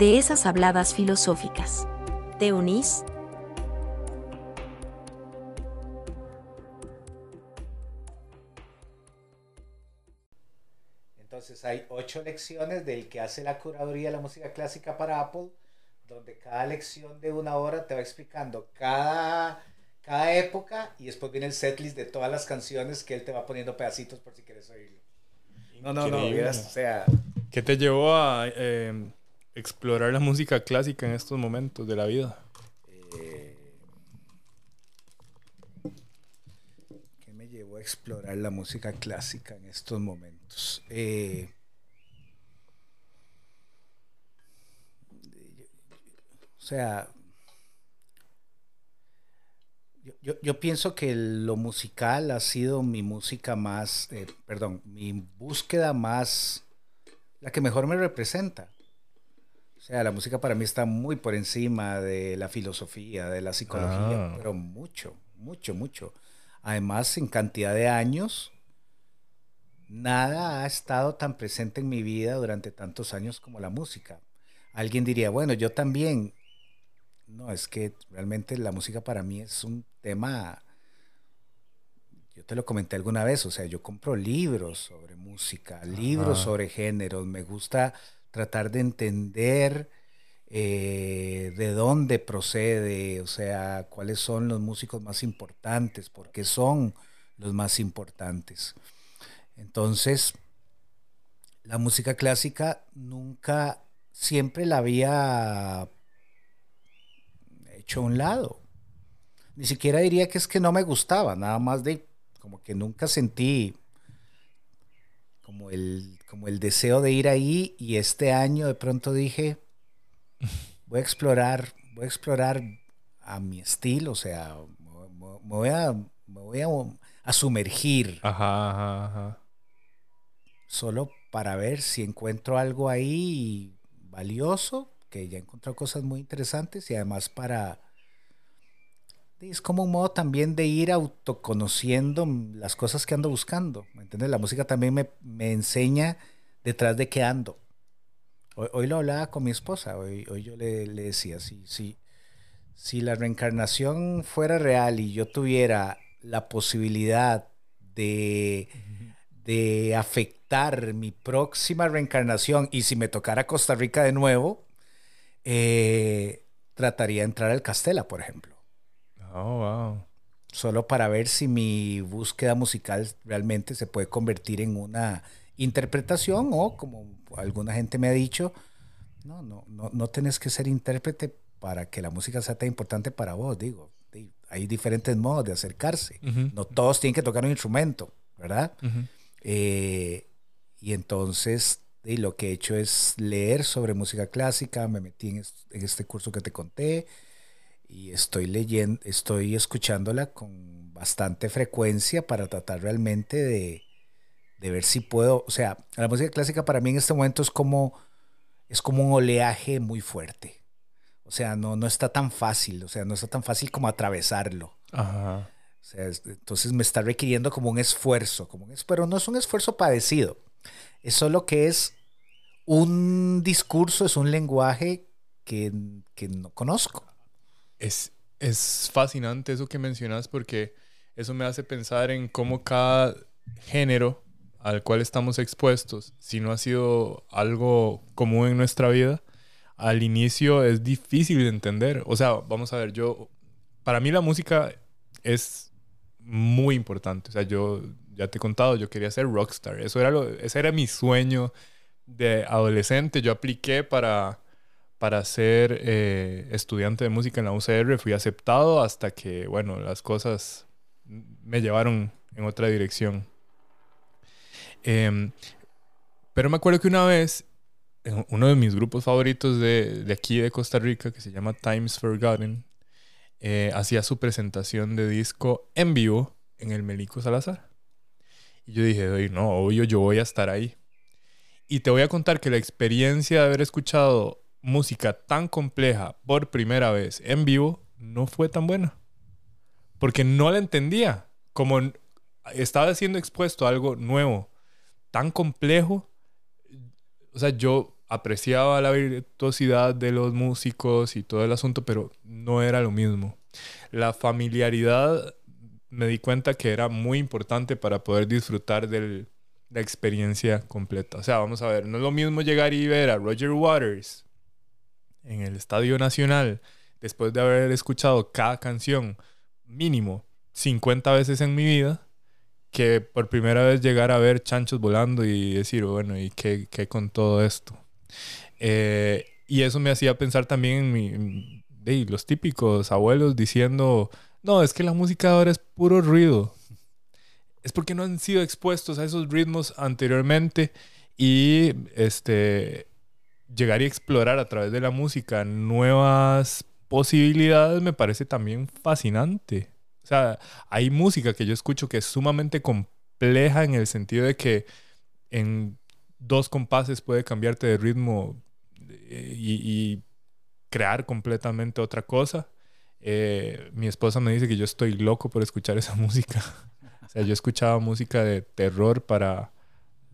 de esas habladas filosóficas. ¿Te unís? Entonces hay ocho lecciones del que hace la curaduría de la música clásica para Apple, donde cada lección de una hora te va explicando cada, cada época y después viene el setlist de todas las canciones que él te va poniendo pedacitos por si quieres oírlo. No, no, no, o sea... ¿Qué te llevó a eh, explorar la música clásica en estos momentos de la vida? Eh, ¿Qué me llevó a explorar la música clásica en estos momentos? Eh, o sea, yo, pienso que lo musical ha sido mi música más, eh, perdón, mi búsqueda más, la que mejor me representa. Sea, la música para mí está muy por encima de la filosofía, de la psicología, ah. pero mucho, mucho, mucho. Además, en cantidad de años, nada ha estado tan presente en mi vida durante tantos años como la música. Alguien diría, bueno, yo también, no, es que realmente la música para mí es un tema, yo te lo comenté alguna vez, o sea, yo compro libros sobre música, libros sobre géneros, me gusta tratar de entender eh, de dónde procede, o sea, cuáles son los músicos más importantes, por qué son los más importantes. Entonces, la música clásica nunca, siempre la había a un lado. Ni siquiera diría que es que no me gustaba, nada más de como que nunca sentí como el, como el deseo de ir ahí y este año de pronto dije, voy a explorar, voy a explorar a mi estilo, o sea, me, voy a, me voy a, sumergir. Solo para ver si encuentro algo ahí valioso que ya he encontrado cosas muy interesantes y además para... Es como un modo también de ir autoconociendo las cosas que ando buscando. ¿Me entiendes? La música también me, me enseña detrás de qué ando. Hoy, lo hablaba con mi esposa, hoy, hoy yo le, le decía, si, si, si la reencarnación fuera real y yo tuviera la posibilidad de, de afectar mi próxima reencarnación y si me tocara Costa Rica de nuevo, eh, trataría de entrar al Castela, por ejemplo. Oh, wow. Solo para ver si mi búsqueda musical realmente se puede convertir en una interpretación o, como alguna gente me ha dicho, no, no, no, no tenés que ser intérprete para que la música sea tan importante para vos, digo. Hay diferentes modos de acercarse. No todos tienen que tocar un instrumento, ¿verdad? Eh, y entonces y lo que he hecho es leer sobre música clásica, me metí en, este curso que te conté y estoy leyendo, estoy escuchándola con bastante frecuencia para tratar realmente de, ver si puedo, o sea, la música clásica para mí en este momento es como, es como un oleaje muy fuerte. O sea, no, no está tan fácil, o sea, no está tan fácil como atravesarlo. Ajá. O sea, entonces me está requiriendo como un esfuerzo, como un, pero no es un esfuerzo padecido es solo que es un discurso, es un lenguaje que, no conozco. Es, es fascinante eso que mencionas porque eso me hace pensar en cómo cada género al cual estamos expuestos, si no ha sido algo común en nuestra vida, al inicio es difícil de entender. O sea, vamos a ver, yo, para mí la música es muy importante. O sea, yo ya te he contado, yo quería ser rockstar. Eso era lo, ese era mi sueño de adolescente. Yo apliqué para, para ser eh, estudiante de música en la UCR. Fui aceptado hasta que, bueno, las cosas me llevaron en otra dirección. Em, pero me acuerdo que una vez uno de mis grupos favoritos de, de, aquí de Costa Rica, que se llama Times Forgotten, eh, hacía su presentación de disco en vivo en el Melico Salazar. Y yo dije, no, obvio, yo voy a estar ahí. Y te voy a contar que la experiencia de haber escuchado música tan compleja por primera vez en vivo no fue tan buena. Porque no la entendía. Como estaba siendo expuesto a algo nuevo, tan complejo, o sea, yo apreciaba la virtuosidad de los músicos y todo el asunto, pero no era lo mismo. La familiaridad me di cuenta que era muy importante para poder disfrutar de la experiencia completa. O sea, vamos a ver, no es lo mismo llegar y ver a Roger Waters en el Estadio Nacional después de haber escuchado cada canción mínimo 50 veces en mi vida que por primera vez llegar a ver chanchos volando y decir, bueno, ¿y qué, qué con todo esto? Eh, y eso me hacía pensar también en, mi, los típicos abuelos diciendo, no, es que la música ahora es puro ruido. Es porque no han sido expuestos a esos ritmos anteriormente y este, llegar y explorar a través de la música nuevas posibilidades me parece también fascinante. O sea, hay música que yo escucho que es sumamente compleja en el sentido de que en dos compases puede cambiarte de ritmo eh, y, crear completamente otra cosa. Eh, mi esposa me dice que yo estoy loco por escuchar esa música. o sea, yo escuchaba música de terror para,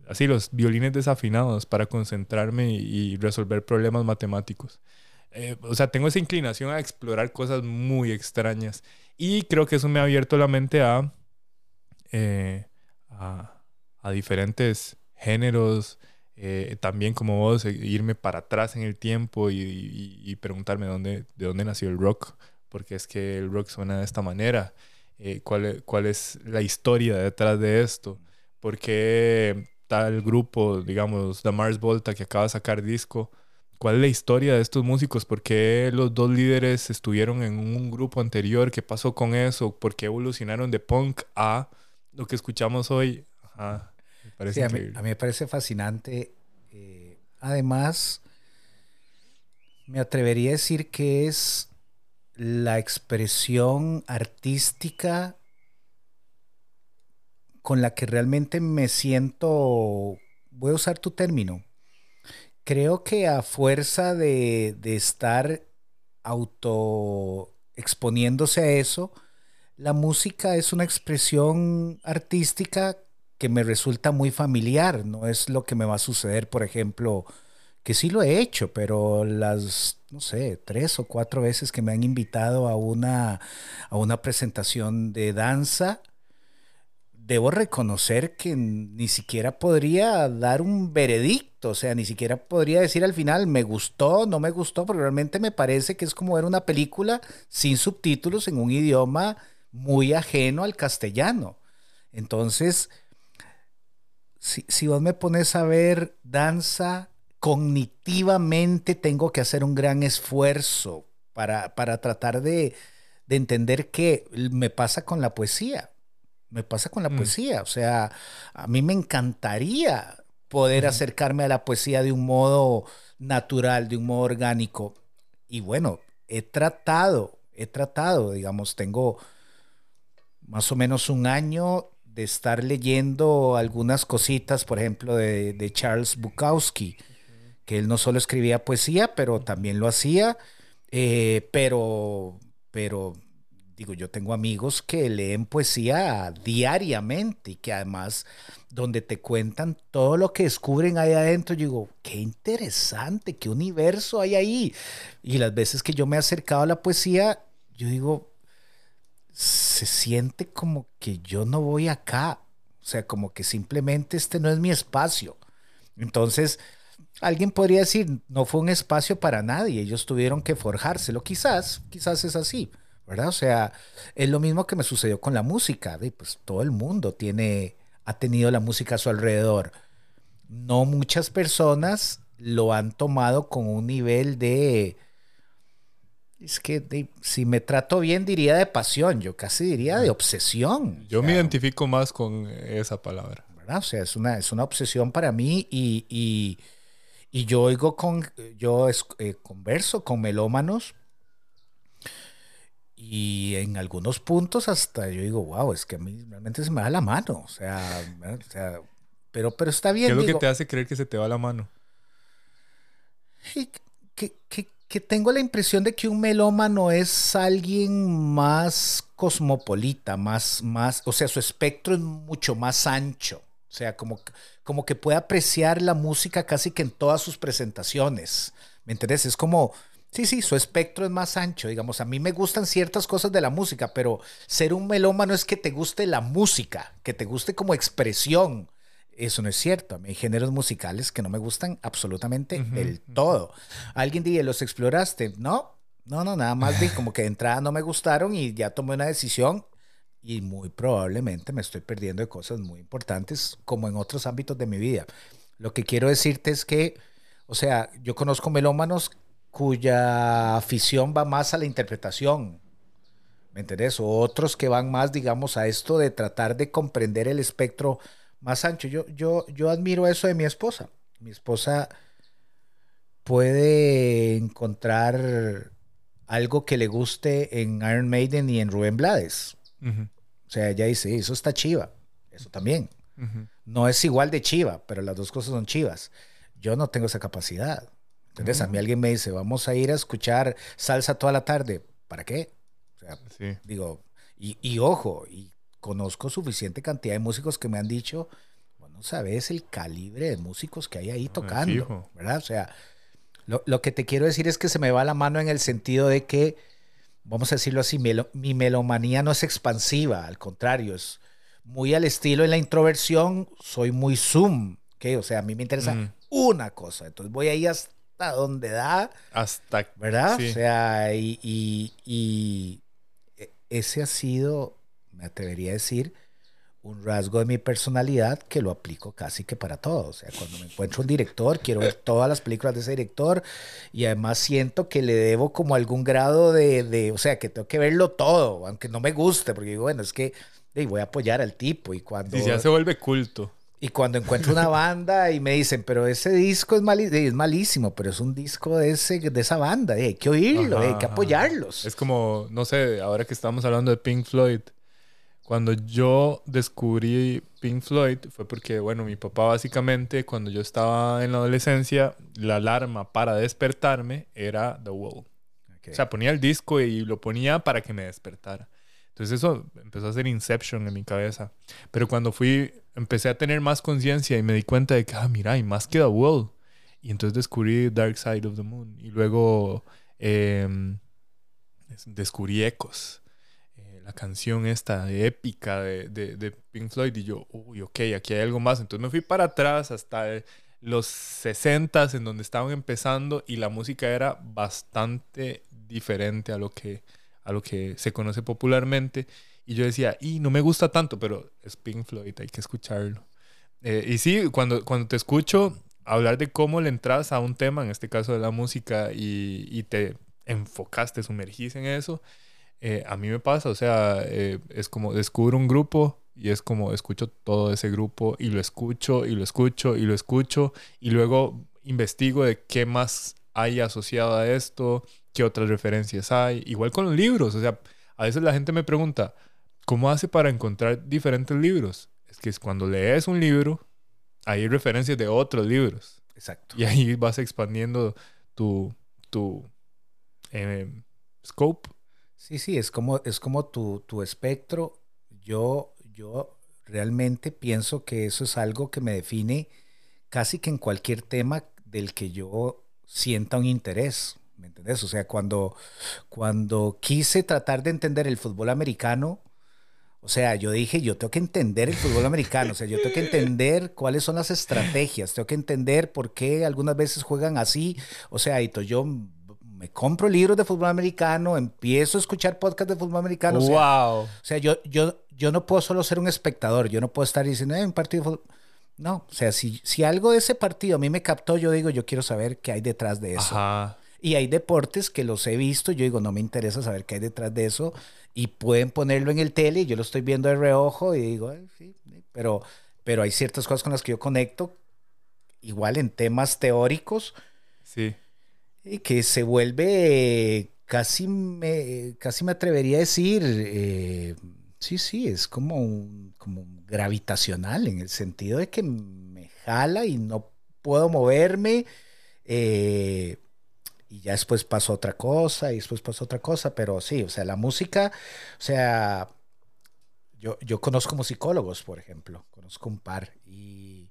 así, los violines desafinados para concentrarme y, resolver problemas matemáticos. Eh, o sea, tengo esa inclinación a explorar cosas muy extrañas. Y creo que eso me ha abierto la mente a, eh, a, diferentes géneros. Eh, también como vos, eh, irme para atrás en el tiempo y, preguntarme dónde, de dónde nació el rock. Porque es que el rock suena de esta manera. ¿cuál, ¿Cuál es la historia detrás de esto? ¿Por qué tal grupo, digamos, The Mars Volta, que acaba de sacar disco? ¿Cuál es la historia de estos músicos? ¿Por qué los dos líderes estuvieron en un grupo anterior? ¿Qué pasó con eso? ¿Por qué evolucionaron de punk a lo que escuchamos hoy? a, mí, me parece fascinante. Eh, además, me atrevería a decir que es la expresión artística con la que realmente me siento, voy a usar tu término, creo que a fuerza de, estar auto exponiéndose a eso, la música es una expresión artística que me resulta muy familiar, no es lo que me va a suceder, por ejemplo, que sí lo he hecho, pero las, no sé, tres o cuatro veces que me han invitado a una, a una presentación de danza, debo reconocer que ni siquiera podría dar un veredicto, o sea, ni siquiera podría decir al final me gustó, no me gustó, porque realmente me parece que es como ver una película sin subtítulos en un idioma muy ajeno al castellano. Entonces, si, vos me pones a ver danza, cognitivamente tengo que hacer un gran esfuerzo para, para tratar de, de entender qué me pasa con la poesía me pasa con la mm. poesía. O sea, a mí me encantaría poder acercarme a la poesía de un modo natural, de un modo orgánico. Y bueno, he tratado, he tratado, digamos, tengo más o menos un año de estar leyendo algunas cositas, por ejemplo, de, Charles Bukowski, que él no solo escribía poesía, pero también lo hacía, eh, pero, pero digo, yo tengo amigos que leen poesía diariamente y que además donde te cuentan todo lo que descubren ahí adentro, yo digo, qué interesante, qué universo hay ahí. Y las veces que yo me he acercado a la poesía, yo digo, se siente como que yo no voy acá, o sea, como que simplemente este no es mi espacio. Entonces, alguien podría decir, no fue un espacio para nadie, ellos tuvieron que forjárselo, quizás, quizás es así ¿verdad? O sea, es lo mismo que me sucedió con la música, pues todo el mundo tiene, ha tenido la música a su alrededor. No muchas personas lo han tomado con un nivel de, es que si me trato bien diría de pasión, yo casi diría de obsesión. Yo me identifico más con esa palabra. ¿verdad? O sea, es una, es una obsesión para mí y, y yo oigo con, yo eh, converso con melómanos y en algunos puntos hasta yo digo, wow, es que a mí realmente se me da la mano. O sea, pero, pero está bien. ¿Qué es lo que te hace creer que se te va la mano? Que, que, que, tengo la impresión de que un melómano es alguien más cosmopolita, más, más, o sea, su espectro es mucho más ancho. O sea, como, como que puede apreciar la música casi que en todas sus presentaciones. ¿Me entiendes? Es como, Sí, sí, su espectro es más ancho, digamos. A mí me gustan ciertas cosas de la música, pero ser un melómano es que te guste la música, que te guste como expresión. Eso no es cierto. A mí hay géneros musicales que no me gustan absolutamente del todo. Alguien dice, ¿los exploraste? No, no, no, nada más vi como que de entrada no me gustaron y ya tomé una decisión y muy probablemente me estoy perdiendo de cosas muy importantes como en otros ámbitos de mi vida. Lo que quiero decirte es que, o sea, yo conozco melómanos cuya afición va más a la interpretación. ¿Me entendés? O otros que van más, digamos, a esto de tratar de comprender el espectro más ancho. Yo, yo, yo admiro eso de mi esposa. Mi esposa puede encontrar algo que le guste en Iron Maiden y en Rubén Blades. O sea, ella dice, eso está chiva. Eso también. No es igual de chiva, pero las dos cosas son chivas. Yo no tengo esa capacidad. Entonces, a mí alguien me dice, vamos a ir a escuchar salsa toda la tarde. ¿Para qué? O sea, digo, y, ojo, y conozco suficiente cantidad de músicos que me han dicho, bueno, sabes el calibre de músicos que hay ahí tocando, ¿verdad? O sea, lo, que te quiero decir es que se me va la mano en el sentido de que, vamos a decirlo así, mi melomanía no es expansiva, al contrario, es muy al estilo en la introversión, soy muy zoom, ¿ok? O sea, a mí me interesa una cosa, entonces voy ahí hasta hasta donde da. Hasta. ¿Verdad? O sea, y, y, ese ha sido, me atrevería a decir, un rasgo de mi personalidad que lo aplico casi que para todo. O sea, cuando me encuentro un director, quiero ver todas las películas de ese director y además siento que le debo como algún grado de, de o sea, que tengo que verlo todo, aunque no me guste, porque digo, bueno, es que voy a apoyar al tipo y cuando... Y ya se vuelve culto. Y cuando encuentro una banda y me dicen, pero ese disco es, es malísimo, pero es un disco de, ese, de esa banda, hay que oírlo, hay que apoyarlos. Es como, no sé, ahora que estamos hablando de Pink Floyd, cuando yo descubrí Pink Floyd fue porque, bueno, mi papá básicamente, cuando yo estaba en la adolescencia, la alarma para despertarme era The Wall. O sea, ponía el disco y lo ponía para que me despertara. Entonces eso empezó a hacer Inception en mi cabeza. Pero cuando fui, empecé a tener más conciencia y me di cuenta de que, ah, mira, hay más que The Wall. Y entonces descubrí Dark Side of the Moon. Y luego em, descubrí Ecos. Eh, la canción esta épica de, de, Pink Floyd. Y yo, uy, ok, aquí hay algo más. Entonces me fui para atrás hasta los 60 en donde estaban empezando y la música era bastante diferente a lo que a lo que se conoce popularmente. Y yo decía, y no me gusta tanto, pero es Pink Floyd, hay que escucharlo. Eh, y sí, cuando, cuando te escucho hablar de cómo le entras a un tema, en este caso de la música, y, y te enfocas, te sumergís en eso, eh, a mí me pasa, o sea, eh, es como descubro un grupo y es como escucho todo ese grupo y lo escucho y lo escucho y lo escucho y luego investigo de qué más hay asociado a esto, qué otras referencias hay. Igual con los libros, o sea, a veces la gente me pregunta, ¿cómo hace para encontrar diferentes libros? Es que es cuando lees un libro, hay referencias de otros libros. Exacto. Y ahí vas expandiendo tu, tu em, scope. Sí, sí, es como, es como tu, tu espectro. Yo, yo realmente pienso que eso es algo que me define casi que en cualquier tema del que yo sienta un interés. ¿Me entendés? O sea, cuando, cuando quise tratar de entender el fútbol americano, o sea, yo dije, yo tengo que entender el fútbol americano, o sea, yo tengo que entender cuáles son las estrategias, tengo que entender por qué algunas veces juegan así, o sea, y yo me compro libros de fútbol americano, empiezo a escuchar podcasts de fútbol americano. Wow. O sea, yo, yo, yo no puedo solo ser un espectador, yo no puedo estar diciendo, eh, un partido de fútbol. No, o sea, si, si algo de ese partido a mí me captó, yo digo, yo quiero saber qué hay detrás de eso. Ajá. Y hay deportes que los he visto, yo digo, no me interesa saber qué hay detrás de eso, y pueden ponerlo en el tele, y yo lo estoy viendo de reojo, y digo, sí, pero, pero hay ciertas cosas con las que yo conecto, igual en temas teóricos. Sí. Y que se vuelve casi me, casi me atrevería a decir, eh, sí, sí, es como, como gravitacional en el sentido de que me jala y no puedo moverme. Eh, y ya después pasó otra cosa y después pasó otra cosa, pero sí, o sea, la música, o sea, yo, yo conozco musicólogos, por ejemplo, conozco un par y,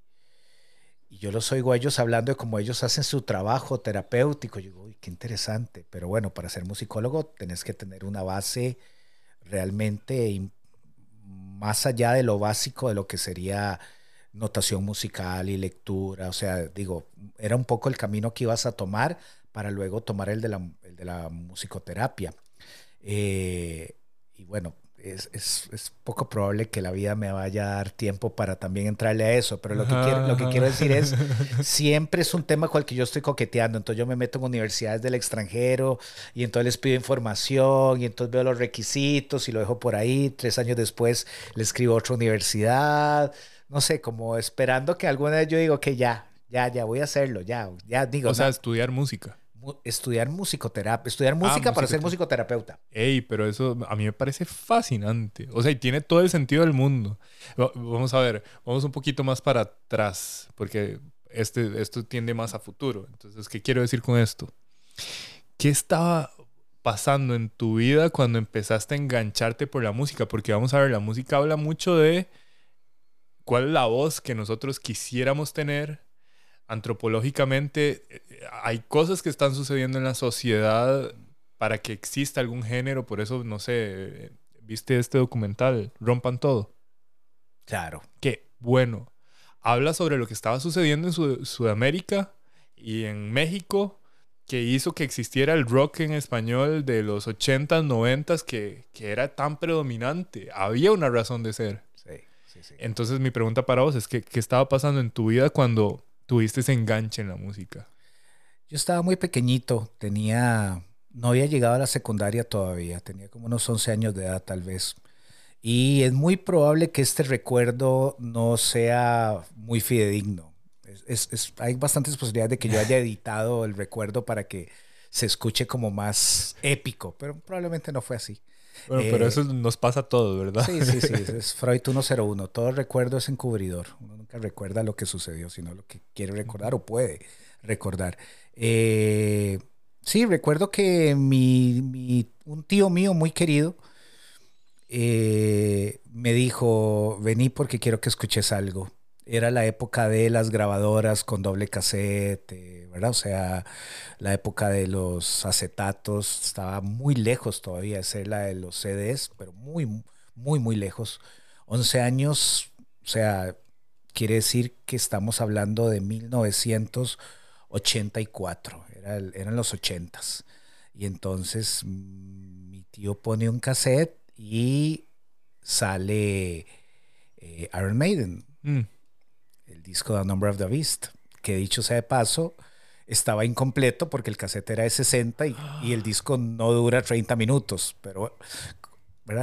y yo los oigo a ellos hablando de cómo ellos hacen su trabajo terapéutico. Yo digo, uy, qué interesante, pero bueno, para ser musicólogo tenés que tener una base realmente más allá de lo básico de lo que sería notación musical y lectura, o sea, digo, era un poco el camino que ibas a tomar para luego tomar el de la, el de la musicoterapia. Eh, y bueno, es, es, es, poco probable que la vida me vaya a dar tiempo para también entrarle a eso, pero lo que, quiero, lo que quiero decir es, siempre es un tema con el que yo estoy coqueteando, entonces yo me meto en universidades del extranjero y entonces les pido información y entonces veo los requisitos y lo dejo por ahí, tres años después le escribo a otra universidad, no sé, como esperando que alguna vez yo digo que ya, ya, ya voy a hacerlo, ya, ya digo. O sea, estudiar música estudiar musicoterapia, estudiar ah, música para ser musicoterapeuta. Ey, pero eso a mí me parece fascinante. O sea, y tiene todo el sentido del mundo. Vamos a ver, vamos un poquito más para atrás, porque este, esto tiende más a futuro. Entonces, ¿qué quiero decir con esto? ¿Qué estaba pasando en tu vida cuando empezaste a engancharte por la música? Porque vamos a ver, la música habla mucho de cuál es la voz que nosotros quisiéramos tener antropológicamente eh, hay cosas que están sucediendo en la sociedad para que exista algún género, por eso, no sé, viste este documental, Rompan Todo. Claro. Que, bueno, habla sobre lo que estaba sucediendo en Sudamérica y en México, que hizo que existiera el rock en español de los 80s, 90s, que, que era tan predominante. Había una razón de ser. Sí, sí, sí. Entonces mi pregunta para vos es, que, ¿qué estaba pasando en tu vida cuando tuviste ese enganche en la música? Yo estaba muy pequeñito, tenía, no había llegado a la secundaria todavía, tenía como unos 11 años de edad tal vez. Y es muy probable que este recuerdo no sea muy fidedigno. Es, hay bastantes posibilidades de que yo haya editado el recuerdo para que se escuche como más épico, pero probablemente no fue así. Bueno, pero eh, eso nos pasa a todos, ¿verdad? Sí, sí, sí, es Freud 101. Todo recuerdo es encubridor. Uno nunca recuerda lo que sucedió, sino lo que quiere recordar o puede recordar. Eh, sí, recuerdo que mi, un tío mío muy querido eh, me dijo, vení porque quiero que escuches algo. Era la época de las grabadoras con doble cassette, ¿verdad? O sea, la época de los acetatos estaba muy lejos todavía de ser la de los CDs, pero muy, muy, muy lejos. 11 años, o sea, quiere decir que estamos hablando de 1984, Era eran los 80s. Y entonces mm, mi tío pone un cassette y sale eh, Iron Maiden, mm. el disco The Number of the Beast, que dicho sea de paso, estaba incompleto porque el cassette era de 60 y, y, el disco no dura 30 minutos, pero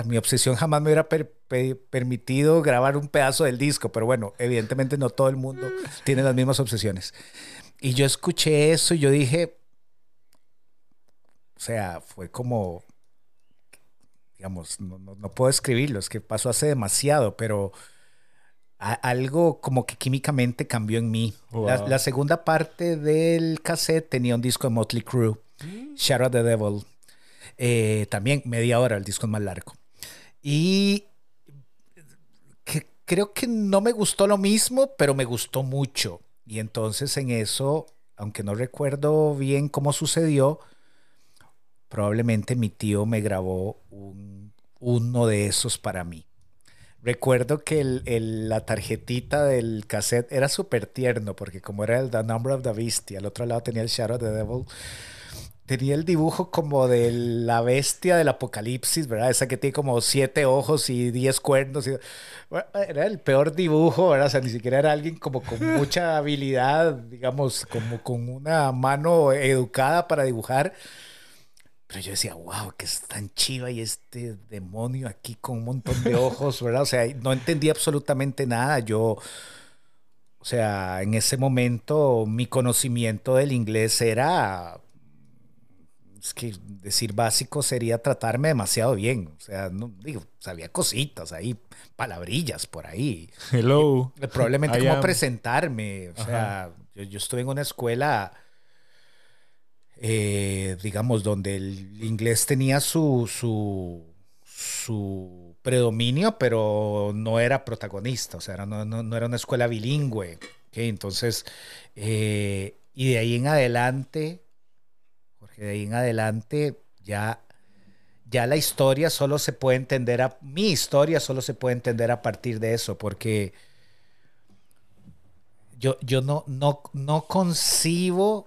mi obsesión jamás me hubiera permitido grabar un pedazo del disco, pero bueno, evidentemente no todo el mundo tiene las mismas obsesiones. Y yo escuché eso y yo dije, o sea, fue como, digamos, no, puedo escribirlo, es que pasó hace demasiado, pero algo como que químicamente cambió en mí. La, segunda parte del cassette tenía un disco de Motley Crue, mm. Shadow the Devil. Eh, también media hora, el disco es más largo. Y creo que no me gustó lo mismo, pero me gustó mucho. Y entonces en eso, aunque no recuerdo bien cómo sucedió, probablemente mi tío me grabó uno de esos para mí. Recuerdo que la tarjetita del cassette era súper tierno, porque como era el The Number of the Beast y al otro lado tenía el Shadow of the Devil, tenía el dibujo como de la bestia del apocalipsis, ¿verdad? Esa que tiene como siete ojos y diez cuernos. era el peor dibujo, ¿verdad? O sea, ni siquiera era alguien como con mucha habilidad, digamos, como con una mano educada para dibujar. Pero yo decía, wow, que es tan chiva y este demonio aquí con un montón de ojos, ¿verdad? O sea, no entendía absolutamente nada. Yo, o sea, en ese momento mi conocimiento del inglés era, es que decir básico sería tratarme demasiado bien. O sea, no digo, sabía cositas ahí, palabrillas por ahí. Hello. Eh, Probablemente I cómo am. presentarme. O sea, yo, yo estuve en una escuela, eh, digamos, donde el inglés tenía su, su, predominio, pero no era protagonista. O sea, no, no- no era una escuela bilingüe. Entonces, eh, y de ahí en adelante, Jorge, de ahí en adelante ya ya la historia solo se puede entender a mi historia solo se puede entender a partir de eso porque yo, yo no, no, no concibo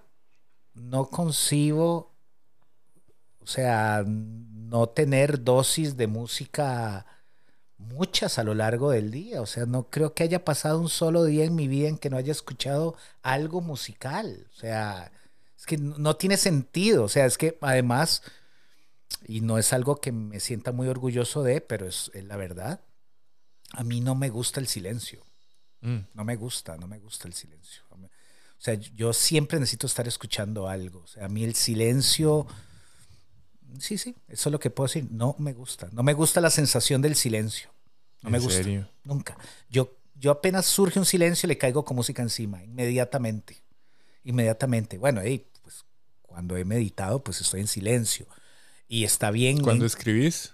no concibo o sea no tener dosis de música muchas a lo largo del día o sea no creo que haya pasado un solo día en mi vida en que no haya escuchado algo musical o sea es que no tiene sentido o sea es que además y no es algo que me sienta muy orgulloso de, pero es, es la verdad. A mí no me gusta el silencio. Mm. No me gusta, no me gusta el silencio. O sea, yo siempre necesito estar escuchando algo. O sea, a mí el silencio, sí, sí, eso es lo que puedo decir. No me gusta. No me gusta la sensación del silencio. No me ¿En gusta. serio? Nunca. Yo, yo apenas surge un silencio, le caigo con música encima, inmediatamente. Inmediatamente. Bueno, hey, pues cuando he meditado, pues estoy en silencio. Y está bien. Cuando en- escribís,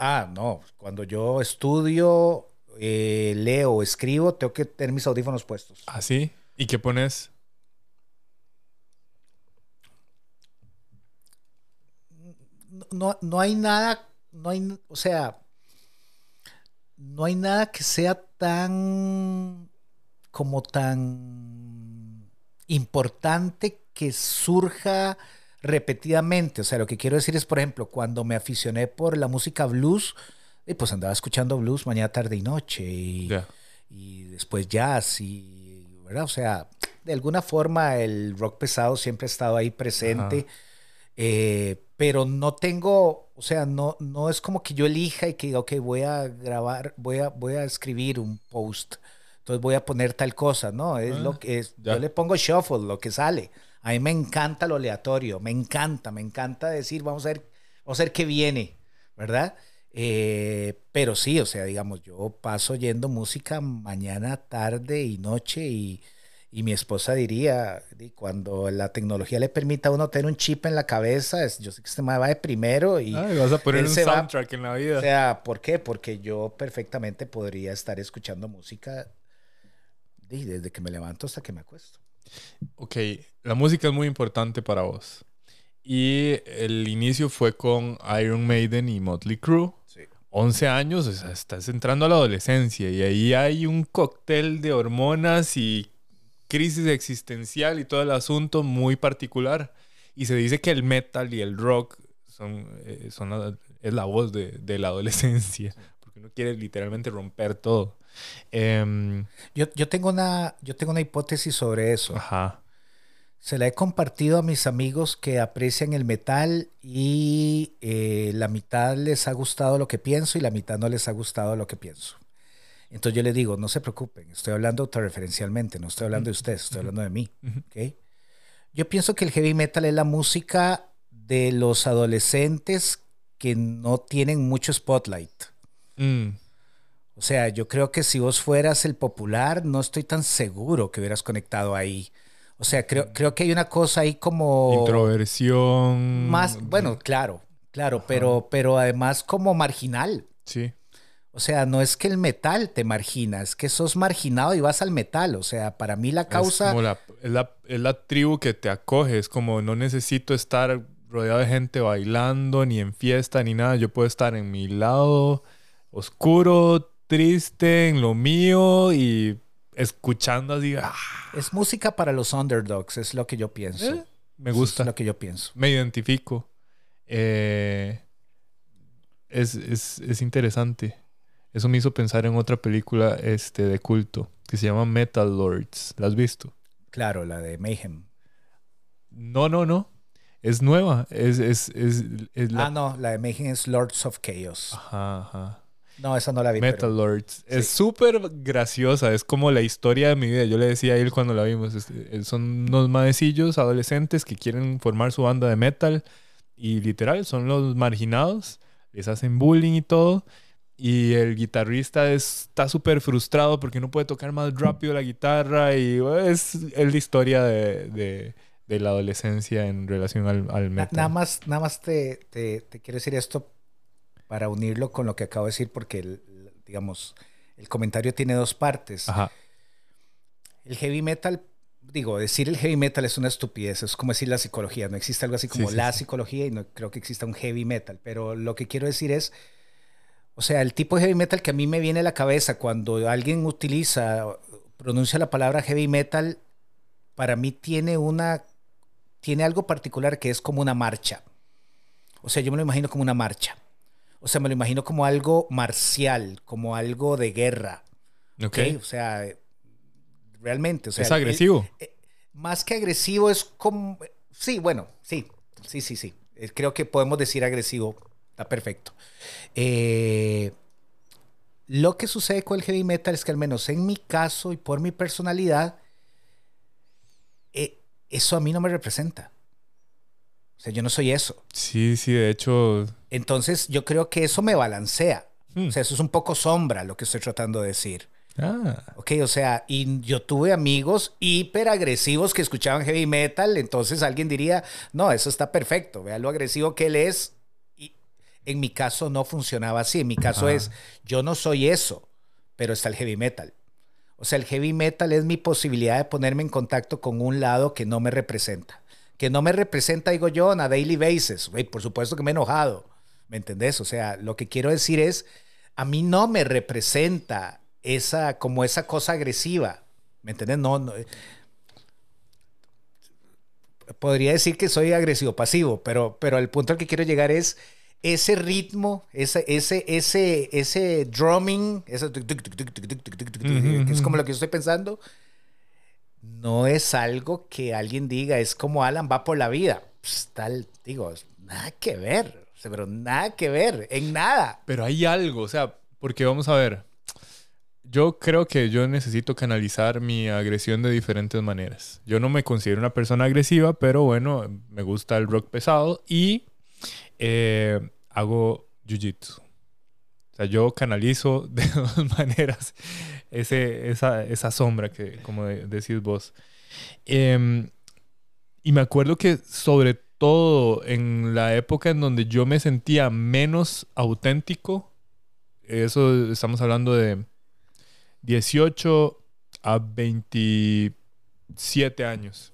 Ah, no. Cuando yo estudio, eh, leo, escribo, tengo que tener mis audífonos puestos. así. ¿Y qué pones? No, no hay nada, no hay, o sea, no hay nada que sea tan, como tan importante que surja repetidamente. O sea, lo que quiero decir es, por ejemplo, cuando me aficioné por la música blues, eh, pues andaba escuchando blues mañana, tarde y noche. Y, y después jazz y verdad o sea de alguna forma el rock pesado siempre ha estado ahí presente eh, pero no tengo o sea no no es como que yo elija y que diga ok voy a grabar voy a voy a escribir un post entonces voy a poner tal cosa no es Ah, lo que es ya. yo le pongo shuffle lo que sale. A mí me encanta lo aleatorio me encanta me encanta decir vamos a ver vamos a ver qué viene verdad eh, pero sí, o sea, digamos, yo paso oyendo música mañana, tarde y noche y, y mi esposa diría, "Di, cuando la tecnología le permita a uno tener un chip en la cabeza, es- yo sé que este man va de primero y... Ay, vas a poner un se va- soundtrack en la vida. O sea, ¿por qué? Porque yo perfectamente podría estar escuchando música desde que me levanto hasta que me acuesto. Ok, la música es muy importante para vos. Y el inicio fue con Iron Maiden y Motley Crue. Sí. 11 años, o sea, estás entrando a la adolescencia y ahí hay un cóctel de hormonas y crisis existencial y todo el asunto muy particular. Y se dice que el metal y el rock son, eh, son la- es la voz de, de la adolescencia, porque uno quiere literalmente romper todo. Em, Yo, yo, tengo una, yo tengo una hipótesis sobre eso. ajá. Se la he compartido a mis amigos que aprecian el metal y eh, la mitad les ha gustado lo que pienso y la mitad no les ha gustado lo que pienso. Entonces yo les digo, no se preocupen, estoy hablando autorreferencialmente, no estoy hablando de ustedes, estoy hablando de mí. Ujú. ¿ok? Yo pienso que el heavy metal es la música de los adolescentes que no tienen mucho spotlight. Mm, O sea, yo creo que si vos fueras el popular, no estoy tan seguro que hubieras conectado ahí. O sea, creo, creo que hay una cosa ahí como... Introversión. Más, bueno, claro, claro, pero, pero además como marginal. Sí. O sea, no es que el metal te margina, es que sos marginado y vas al metal. O sea, para mí la Es, causa... como la, es, la, es la tribu que te acoge. Es como no necesito estar rodeado de gente bailando, ni en fiesta, ni nada. Yo puedo estar en mi lado oscuro, triste, en lo mío y escuchando así. ¡ah! Es música para los underdogs, es lo que yo pienso. Eh, me Eso gusta. Es lo que yo pienso. Me identifico. Eh, es, es, es interesante. Eso me hizo pensar en otra película este, de culto que se llama Metal Lords. ¿La has visto? Claro, la de Mayhem. No, no, no. Es nueva. Es, es, es, es la- Ah, no, la de Mayhem es Lords of Chaos. Ajá, ajá. No, esa no la vi. pero- Metal Lords. Es Sí. súper graciosa. Es como la historia de mi vida. Yo le decía a él cuando la vimos. es- son unos maecillos adolescentes que quieren formar su banda de metal. Y literal, son los marginados. Les hacen bullying y todo. Y el guitarrista es- está súper frustrado porque no puede tocar más rápido la guitarra. Y es, es la historia de, de- de la adolescencia en relación al, metal. nada más, nada más te, te- te quiero decir esto para unirlo con lo que acabo de decir, porque, el- el- digamos, el comentario tiene dos partes. Ajá. El heavy metal, digo, decir el heavy metal es una estupidez, es como decir la psicología. No existe algo así como Sí, sí, la sí. psicología y no creo que exista un heavy metal. Pero lo que quiero decir es, o sea, el tipo de heavy metal que a mí me viene a la cabeza cuando alguien utiliza, pronuncia la palabra heavy metal, para mí tiene una, tiene algo particular que es como una marcha. O sea, yo me lo imagino como una marcha. O sea, me lo imagino como algo marcial, como algo de guerra. Ok. ¿ok? O sea, realmente. O sea, es el- agresivo. eh, más que agresivo es como... Sí, bueno, sí, sí, sí, sí. Eh, Creo que podemos decir agresivo. Está perfecto. Eh, lo que sucede con el heavy metal es que al menos en mi caso y por mi personalidad, eh, eso a mí no me representa. O sea, yo no soy eso. Sí, sí, de hecho. Entonces yo creo que eso me balancea. hmm. O sea, eso es un poco sombra lo que estoy tratando de decir. Ah. Ok, o sea, y yo tuve amigos hiper agresivos que escuchaban heavy metal, entonces alguien diría, no, eso está perfecto, vea lo agresivo que él es. En mi caso no funcionaba así, en mi caso Ajá. es, yo no soy eso, pero está el heavy metal. O sea, el heavy metal es mi posibilidad de ponerme en contacto con un lado que no me representa. Que no me representa, digo yo, on a daily basis. Por supuesto que me he enojado. ¿Me entendés? O sea, lo que quiero decir es, a mí no me representa esa, como esa cosa agresiva. ¿Me entiendes? No, no. Podría decir que soy agresivo pasivo, pero, pero el punto al que quiero llegar es ese ritmo, ese, ese, ese, ese drumming, ese que es como lo que yo estoy pensando, no es algo que alguien diga, es como Alan va por la vida. Pues, tal, digo, nada que ver, pero nada que ver, en nada. Pero hay algo, o sea, porque vamos a ver, yo creo que yo necesito canalizar mi agresión de diferentes maneras. Yo no me considero una persona agresiva, pero bueno, me gusta el rock pesado y eh, hago jiu-jitsu. O sea, yo canalizo de dos maneras ese, esa, esa sombra que, como de- decís vos. Em, y me acuerdo que sobre todo en la época en donde yo me sentía menos auténtico, eso estamos hablando de 18 a 27 años.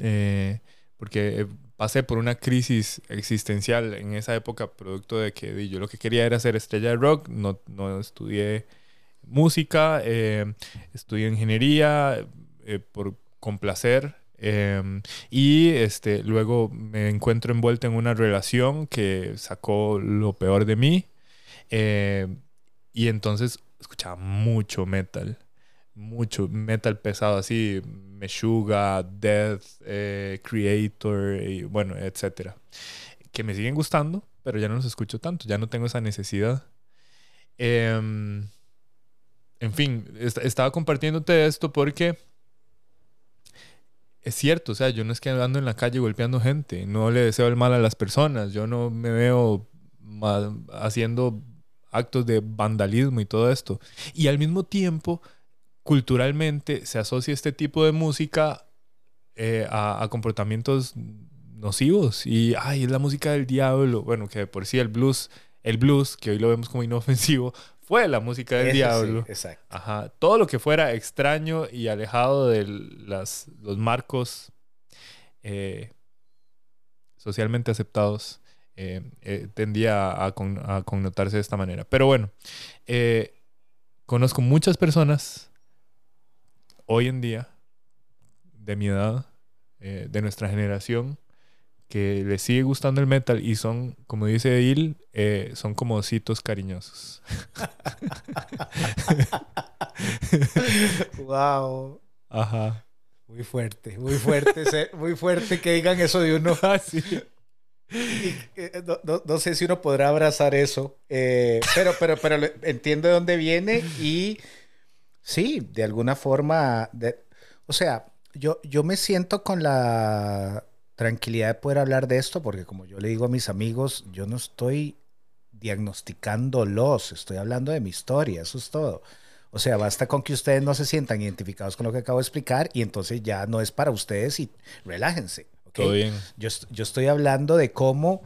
Eh, porque eh, pasé por una crisis existencial en esa época, producto de que yo lo que quería era ser estrella de rock, no, no estudié música, eh, estudié ingeniería eh, por complacer. eh, y este, luego me encuentro envuelto en una relación que sacó lo peor de mí. eh, y entonces escuchaba mucho metal. Mucho metal pesado, así. Meshuga, Death, eh, Creator, bueno, etcétera. Que me siguen gustando, pero ya no los escucho tanto. Ya no tengo esa necesidad. Em, en fin, est- estaba compartiéndote esto porque es cierto, o sea, yo no es que ando en la calle golpeando gente, no le deseo el mal a las personas, yo no me veo haciendo actos de vandalismo y todo esto. Y al mismo tiempo, culturalmente se asocia este tipo de música eh, a, a comportamientos nocivos y, ay, es la música del diablo. Bueno, que de por sí el blues, el blues, que hoy lo vemos como inofensivo, fue la música del Eso sí, diablo. exacto. Ajá. Todo lo que fuera extraño y alejado de las, los marcos eh, socialmente aceptados eh, eh, tendía a, con- a connotarse de esta manera. Pero bueno, eh, conozco muchas personas hoy en día de mi edad, eh, de nuestra generación, que les sigue gustando el metal y son, como dice Il, eh, son como ositos cariñosos. wow. Ajá. Muy fuerte, muy fuerte, muy fuerte que digan eso de uno. Ah, sí. Eh, no, sé si uno podrá abrazar eso, eh, pero, pero, pero entiendo de dónde viene y sí, de alguna forma, o sea, yo, yo me siento con la tranquilidad de poder hablar de esto, porque como yo le digo a mis amigos, yo no estoy diagnosticándolos, estoy hablando de mi historia, eso es todo. O sea, basta con que ustedes no se sientan identificados con lo que acabo de explicar y entonces ya no es para ustedes y relájense. Todo bien. Yo, yo estoy hablando de cómo,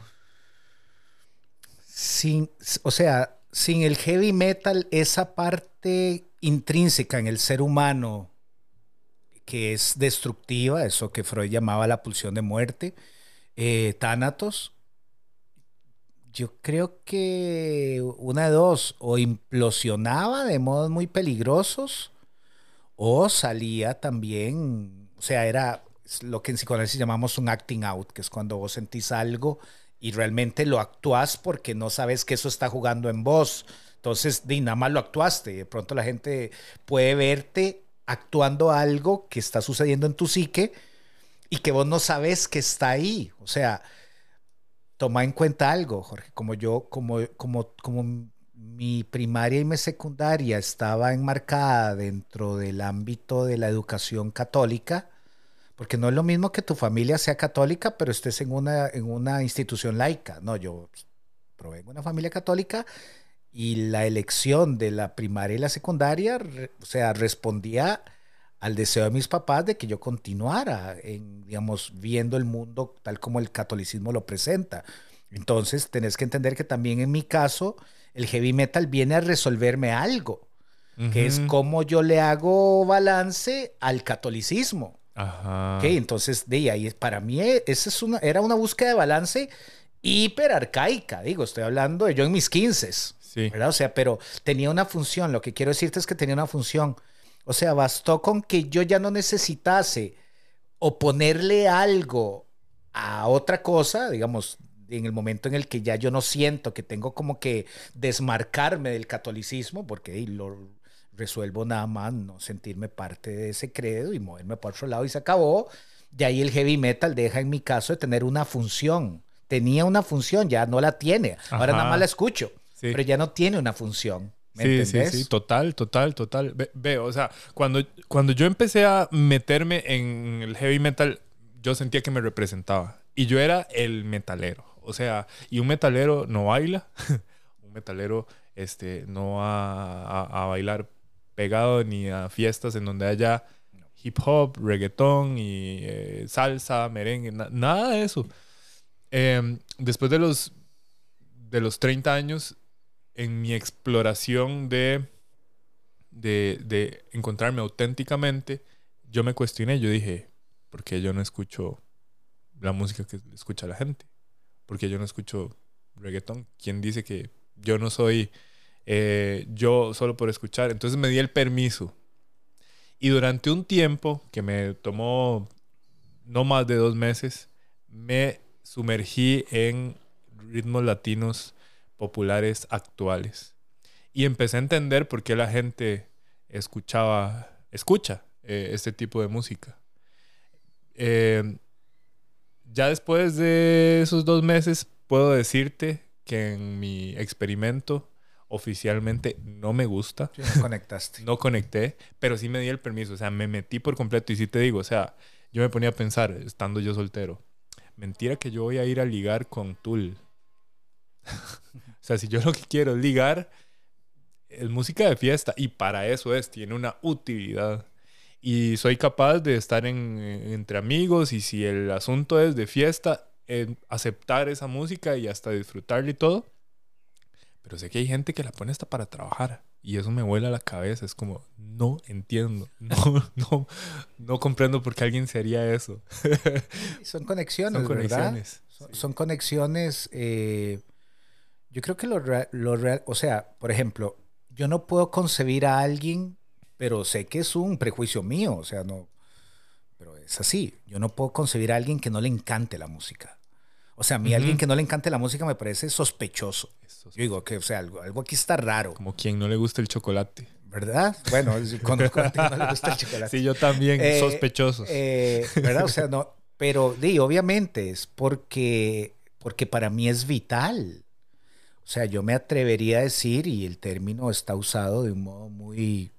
sin, o sea, sin el heavy metal, esa parte intrínseca en el ser humano que es destructiva, eso que Freud llamaba la pulsión de muerte, eh, yo creo que una de dos, o implosionaba de modos muy peligrosos, o salía también, o sea, era lo que en psicoanálisis llamamos un acting out, que es cuando vos sentís algo y realmente lo actuás porque no sabes que eso está jugando en vos. Entonces, de nada más lo actuaste. De pronto la gente puede verte actuando algo que está sucediendo en tu psique y que vos no sabes que está ahí. O sea, toma en cuenta algo, Jorge, como yo, como, como, como mi primaria y mi secundaria estaba enmarcada dentro del ámbito de la educación católica, porque no es lo mismo que tu familia sea católica, pero estés en una, en una institución laica. No, yo provengo de una familia católica y la elección de la primaria y la secundaria, o sea, respondía al deseo de mis papás de que yo continuara en, digamos, viendo el mundo tal como el catolicismo lo presenta. Entonces, tenés que entender que también en mi caso, el heavy metal viene a resolverme algo, que es cómo yo le hago balance al catolicismo. Ajá. entonces, de ahí, para mí, esa es una, era una búsqueda de balance hiper arcaica, digo, estoy hablando de yo en mis 15 ¿verdad? O sea, pero tenía una función. Lo que quiero decirte es que tenía una función. O sea, bastó con que yo ya no necesitase oponerle algo a otra cosa, digamos, en el momento en el que ya yo no siento que tengo como que desmarcarme del catolicismo, porque lo resuelvo nada más no sentirme parte de ese credo y moverme por otro lado y se acabó. Y ahí el heavy metal deja en mi caso de tener una función. Tenía una función, ya no la tiene. Ahora nada más la escucho pero ya no tiene una función. ¿me sí, sí, sí, total, total, total. Veo, o sea, cuando, cuando yo empecé a meterme en el heavy metal, yo sentía que me representaba. Y yo era el metalero. O sea, y un metalero no baila, un metalero este, no va a, bailar pegado ni a fiestas en donde haya hip hop, reggaetón y eh, salsa, merengue, nada de eso. Em, después de los, de los 30 años, en mi exploración de, de, encontrarme auténticamente, yo me cuestioné, yo dije, ¿por qué yo no escucho la música que escucha la gente? ¿Por qué yo no escucho reggaetón? ¿Quién dice que yo no soy eh, yo solo por escuchar? Entonces me di el permiso. Y durante un tiempo, que me tomó no más de dos meses, me sumergí en ritmos latinos populares actuales. Y empecé a entender por qué la gente escuchaba, escucha eh, este tipo de música. Eh, ya después de esos dos meses, puedo decirte que en mi experimento oficialmente no me gusta. no conectaste. no conecté, pero sí me di el permiso. O sea, me metí por completo y sí te digo, o sea, yo me ponía a pensar, estando yo soltero, mentira que yo voy a ir a ligar con Tool. O sea, si yo lo que quiero es ligar, es música de fiesta y para eso es, tiene una utilidad. Y soy capaz de estar en, entre amigos y si el asunto es de fiesta, aceptar esa música y hasta disfrutarla y todo. Pero sé que hay gente que la pone hasta para trabajar y eso me vuela la cabeza. Es como, no entiendo, no, no, no comprendo por qué alguien se haría eso. Son conexiones, son conexiones. Son, conexiones eh, yo creo que lo real, o sea, por ejemplo, yo no puedo concebir a alguien, pero sé que es un prejuicio mío, o sea, no, pero es así. Yo no puedo concebir a alguien que no le encante la música. O sea, a mí alguien que no le encante la música me parece sospechoso. Yo digo que, o sea, algo, algo aquí está raro. Como quien no le gusta el chocolate. ¿Verdad? Bueno, conozco a no le gusta el chocolate. Sí, yo también, eh, sospechosos. Eh, ¿Verdad? O sea, no, pero di, obviamente es porque porque para mí es vital. O sea, yo me atrevería a decir, y el término está usado de un modo muy,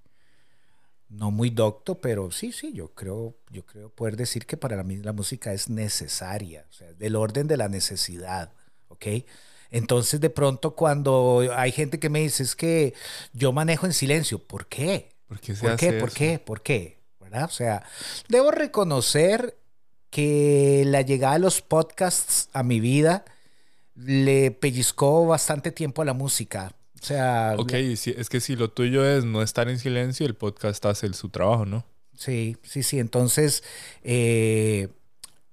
no muy docto, pero sí, sí, yo creo, yo creo poder decir que para mí la música es necesaria, o sea, del orden de la necesidad, ¿ok? Entonces, de pronto, cuando hay gente que me dice, es que yo manejo en silencio, ¿por qué? ¿Por qué? ¿Por qué? ¿Por qué? ¿Por qué? ¿Verdad? O sea, debo reconocer que la llegada de los podcasts a mi vida le pellizcó bastante tiempo a la música. O sea. Ok, es que si lo tuyo es no estar en silencio, el podcast hace su trabajo, ¿no? Sí, sí, sí. Entonces, eh,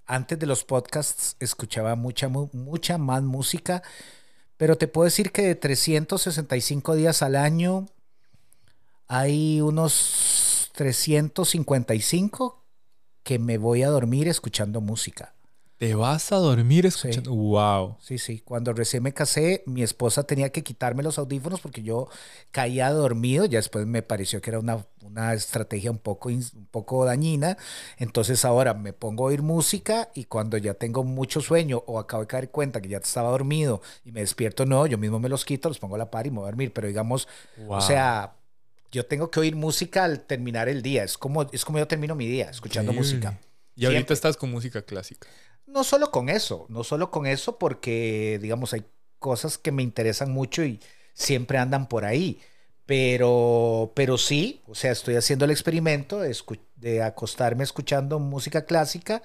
antes de los podcasts escuchaba mucha, mucha más música, pero te puedo decir que de 365 días al año hay unos 355 que me voy a dormir escuchando música. ¿Te vas a dormir escuchando? ¡Wow! Sí, sí. Cuando recién me casé, mi esposa tenía que quitarme los audífonos porque yo caía dormido. Ya después me pareció que era una, una estrategia un poco, un poco dañina. Entonces ahora me pongo a oír música y cuando ya tengo mucho sueño o acabo de caer cuenta que ya estaba dormido y me despierto, no, yo mismo me los quito, los pongo a la par y me voy a dormir. Pero digamos, o sea, yo tengo que oír música al terminar el día. Es como, es como yo termino mi día, escuchando música. Y ahorita estás con música clásica. No solo con eso, no solo con eso, porque, digamos, hay cosas que me interesan mucho y siempre andan por ahí. Pero, pero sí, o sea, estoy haciendo el experimento de, acostarme escuchando música clásica,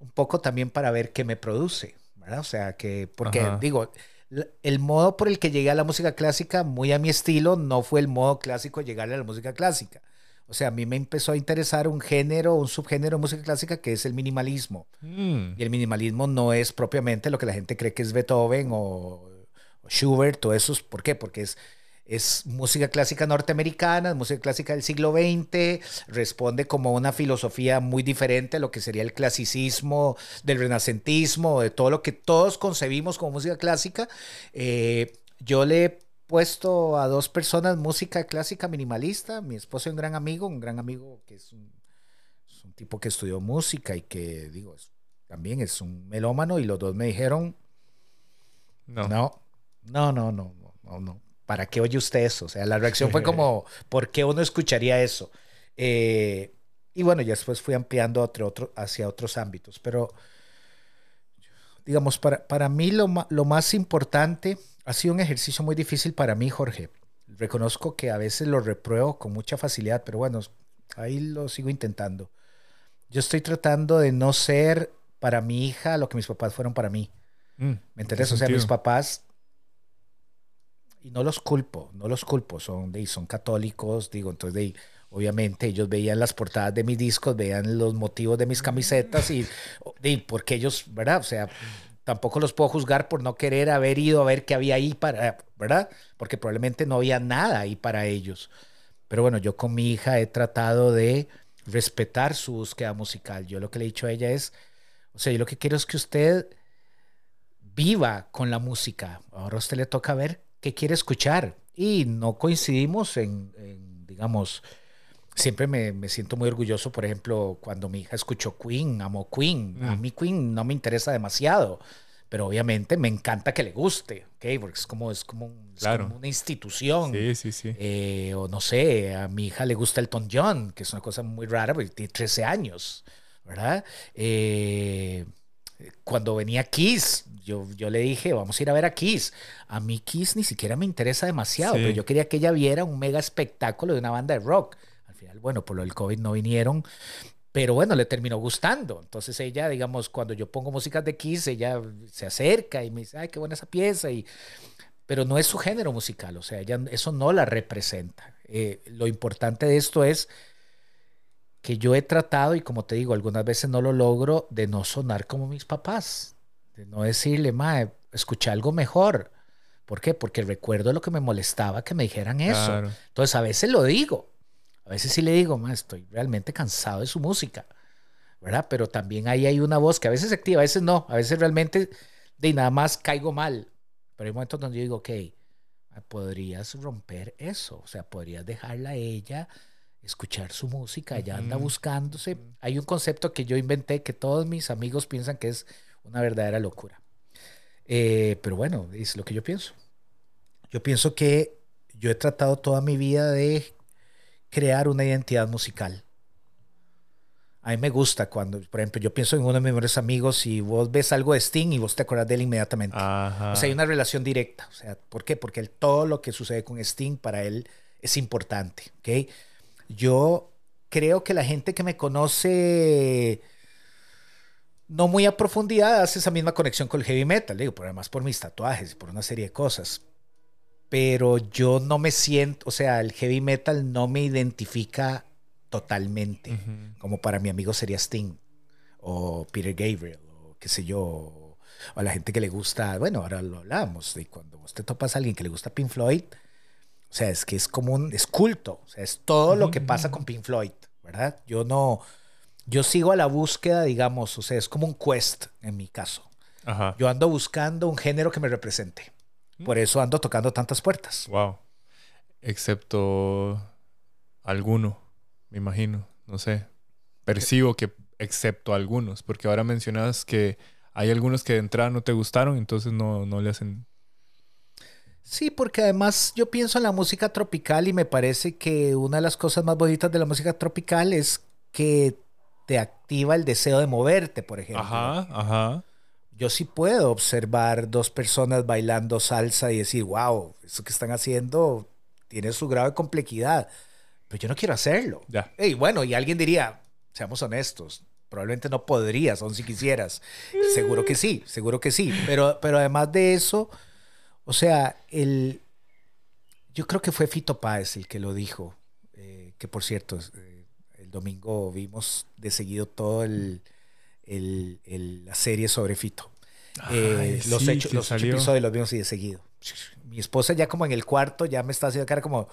un poco también para ver qué me produce, ¿verdad? O sea, que, porque digo, el modo por el que llegué a la música clásica, muy a mi estilo, no fue el modo clásico de llegarle a la música clásica. O sea, a mí me empezó a interesar un género, un subgénero de música clásica que es el minimalismo. Mm. Y el minimalismo no es propiamente lo que la gente cree que es Beethoven o, Schubert o esos. ¿Por qué? Porque es, es música clásica norteamericana, música clásica del siglo XX, responde como una filosofía muy diferente a lo que sería el clasicismo, del renacentismo, de todo lo que todos concebimos como música clásica. Eh, yo le puesto a dos personas música clásica minimalista, mi esposo y un gran amigo, un gran amigo que es un, tipo que estudió música y que, digo, también es un melómano y los dos me dijeron, no, no, no, no, no, no, no, ¿para qué oye usted eso? O sea, la reacción fue como, ¿por qué uno escucharía eso? Eh, y bueno, ya después fui ampliando otro, hacia otros ámbitos, pero digamos, para, para mí lo, lo más importante ha sido un ejercicio muy difícil para mí, Jorge. Reconozco que a veces lo repruebo con mucha facilidad, pero bueno, ahí lo sigo intentando. Yo estoy tratando de no ser para mi hija lo que mis papás fueron para mí. Mm, ¿Me entiendes? O sea, mis papás, y no los culpo, no los culpo, son, de, son católicos, digo, entonces de, obviamente ellos veían las portadas de mis discos, veían los motivos de mis camisetas y, y porque ellos, ¿verdad? O sea, tampoco los puedo juzgar por no querer haber ido a ver qué había ahí para, ¿verdad? Porque probablemente no había nada ahí para ellos. Pero bueno, yo con mi hija he tratado de respetar su búsqueda musical. Yo lo que le he dicho a ella es, o sea, yo lo que quiero es que usted viva con la música. Ahora a usted le toca ver qué quiere escuchar. Y no coincidimos en, digamos, siempre me, me, siento muy orgulloso, por ejemplo, cuando mi hija escuchó Queen, amo Queen. A mm. mí Queen no me interesa demasiado, pero obviamente me encanta que le guste, ¿ok? Porque es como, es como, una institución. Sí, sí, sí. Eh, o no sé, a mi hija le gusta Elton John, que es una cosa muy rara porque tiene 13 años, ¿verdad? Eh, cuando venía Kiss, yo, yo le dije, vamos a ir a ver a Kiss. A mí Kiss ni siquiera me interesa demasiado, pero yo quería que ella viera un mega espectáculo de una banda de rock bueno, por lo del COVID no vinieron, pero bueno, le terminó gustando. Entonces ella, digamos, cuando yo pongo música de Kiss, ella se acerca y me dice, ay, qué buena esa pieza. Y, pero no es su género musical, o sea, ella, eso no la representa. Eh, lo importante de esto es que yo he tratado, y como te digo, algunas veces no lo logro, de no sonar como mis papás, de no decirle, ma, escucha algo mejor. ¿Por qué? Porque recuerdo lo que me molestaba que me dijeran eso. Entonces a veces lo digo, a veces sí le digo, ma, estoy realmente cansado de su música, ¿verdad? Pero también ahí hay una voz que a veces se activa, a veces no, a veces realmente de nada más caigo mal. Pero hay momentos donde yo digo, ok, podrías romper eso, o sea, podrías dejarla a ella escuchar su música, ella anda buscándose. Hay un concepto que yo inventé que todos mis amigos piensan que es una verdadera locura. Eh, pero bueno, es lo que yo pienso. Yo pienso que yo he tratado toda mi vida de crear una identidad musical. A mí me gusta cuando, por ejemplo, yo pienso en uno de mis mejores amigos y vos ves algo de Sting y vos te acuerdas de él inmediatamente. Ajá. O sea, hay una relación directa. O sea, ¿por qué? Porque él, todo lo que sucede con Sting para él es importante. ¿ok? Yo creo que la gente que me conoce no muy a profundidad hace esa misma conexión con el heavy metal, digo, por además por mis tatuajes y por una serie de cosas. Pero yo no me siento, o sea, el heavy metal no me identifica totalmente, como para mi amigo sería Sting o Peter Gabriel o qué sé yo, o a la gente que le gusta, bueno, ahora lo hablamos, de cuando vos te topas a alguien que le gusta Pink Floyd, o sea, es que es como un, es culto, o sea, es todo lo que pasa con Pink Floyd, ¿verdad? Yo no, yo sigo a la búsqueda, digamos, o sea, es como un quest en mi caso. Ajá. Yo ando buscando un género que me represente. Por eso ando tocando tantas puertas. Wow. Excepto alguno, me imagino. No sé. Percibo que excepto algunos, porque ahora mencionas que hay algunos que de entrada no te gustaron, entonces no, no le hacen. Sí, porque además yo pienso en la música tropical y me parece que una de las cosas más bonitas de la música tropical es que te activa el deseo de moverte, por ejemplo. Ajá, ajá. Yo sí puedo observar dos personas bailando salsa y decir, wow, eso que están haciendo tiene su grado de complejidad, pero yo no quiero hacerlo. Y bueno, y alguien diría, seamos honestos, probablemente no podrías, aun si quisieras. Seguro que sí, seguro que sí. Pero, pero además de eso, o sea, el, yo creo que fue Fito Páez el que lo dijo, eh, que por cierto, eh, el domingo vimos de seguido todo el, el- el- la serie sobre Fito. Eh, Ay, los sí, ocho, que los ocho episodios los vimos así de seguido. Mi esposa ya como en el cuarto ya me está haciendo cara como,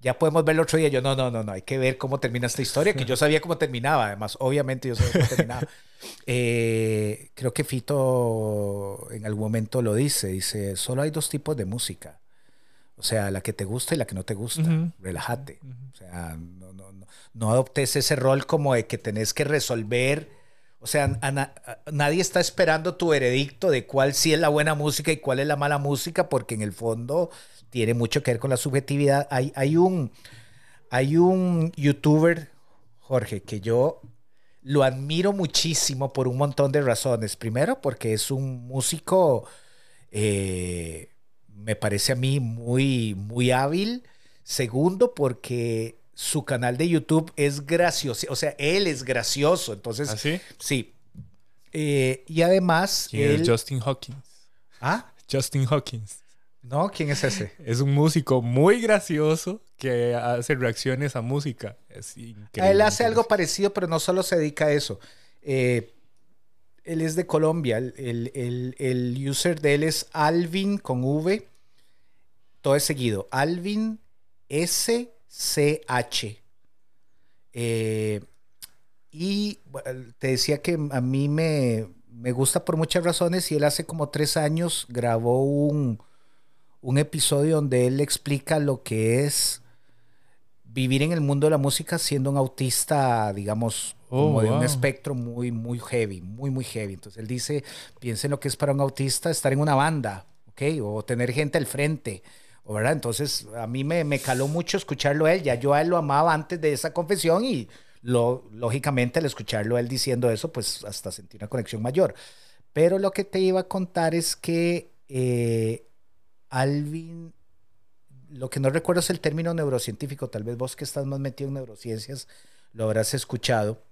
ya podemos verlo otro día. Yo, no, no, no, no, hay que ver cómo termina esta historia, que yo sabía cómo terminaba, además, obviamente yo sabía cómo terminaba. Eh, creo que Fito en algún momento lo dice, dice, solo hay dos tipos de música. O sea, la que te gusta y la que no te gusta. Ujú. Relájate. O sea, no, no, no, no adoptes ese rol como de que tenés que resolver. O sea, nadie está esperando tu veredicto de cuál sí es la buena música y cuál es la mala música, porque en el fondo tiene mucho que ver con la subjetividad. Hay, hay un, hay un youtuber, Jorge, que yo lo admiro muchísimo por un montón de razones. Primero, porque es un músico, eh, me parece a mí muy, muy hábil. Segundo, porque su canal de YouTube es gracioso. O sea, él es gracioso. Entonces, ¿Así? sí. Eh, y además, ¿Quién él- es Justin Hawkins? ¿Ah? Justin Hawkins. ¿No? ¿Quién es ese? Es un músico muy gracioso que hace reacciones a música. Es increíble. Él hace algo parecido, pero no solo se dedica a eso. Eh, él es de Colombia. El, el- el- user de él es Alvin con V. Todo es seguido. Alvin SCH. Eh, y bueno, te decía que a mí me, me gusta por muchas razones y él hace como tres años grabó un, un episodio donde él explica lo que es vivir en el mundo de la música siendo un autista, digamos, Oh, como de un espectro muy, muy heavy, muy, muy heavy. Entonces él dice, piensen lo que es para un autista estar en una banda, ¿ok? O tener gente al frente, ¿o ¿verdad? Entonces a mí me, me caló mucho escucharlo a él, ya yo a él lo amaba antes de esa confesión y lo, lógicamente al escucharlo a él diciendo eso, pues hasta sentí una conexión mayor. Pero lo que te iba a contar es que eh, Alvin lo que no recuerdo es el término neurocientífico, tal vez vos que estás más metido en neurociencias lo habrás escuchado.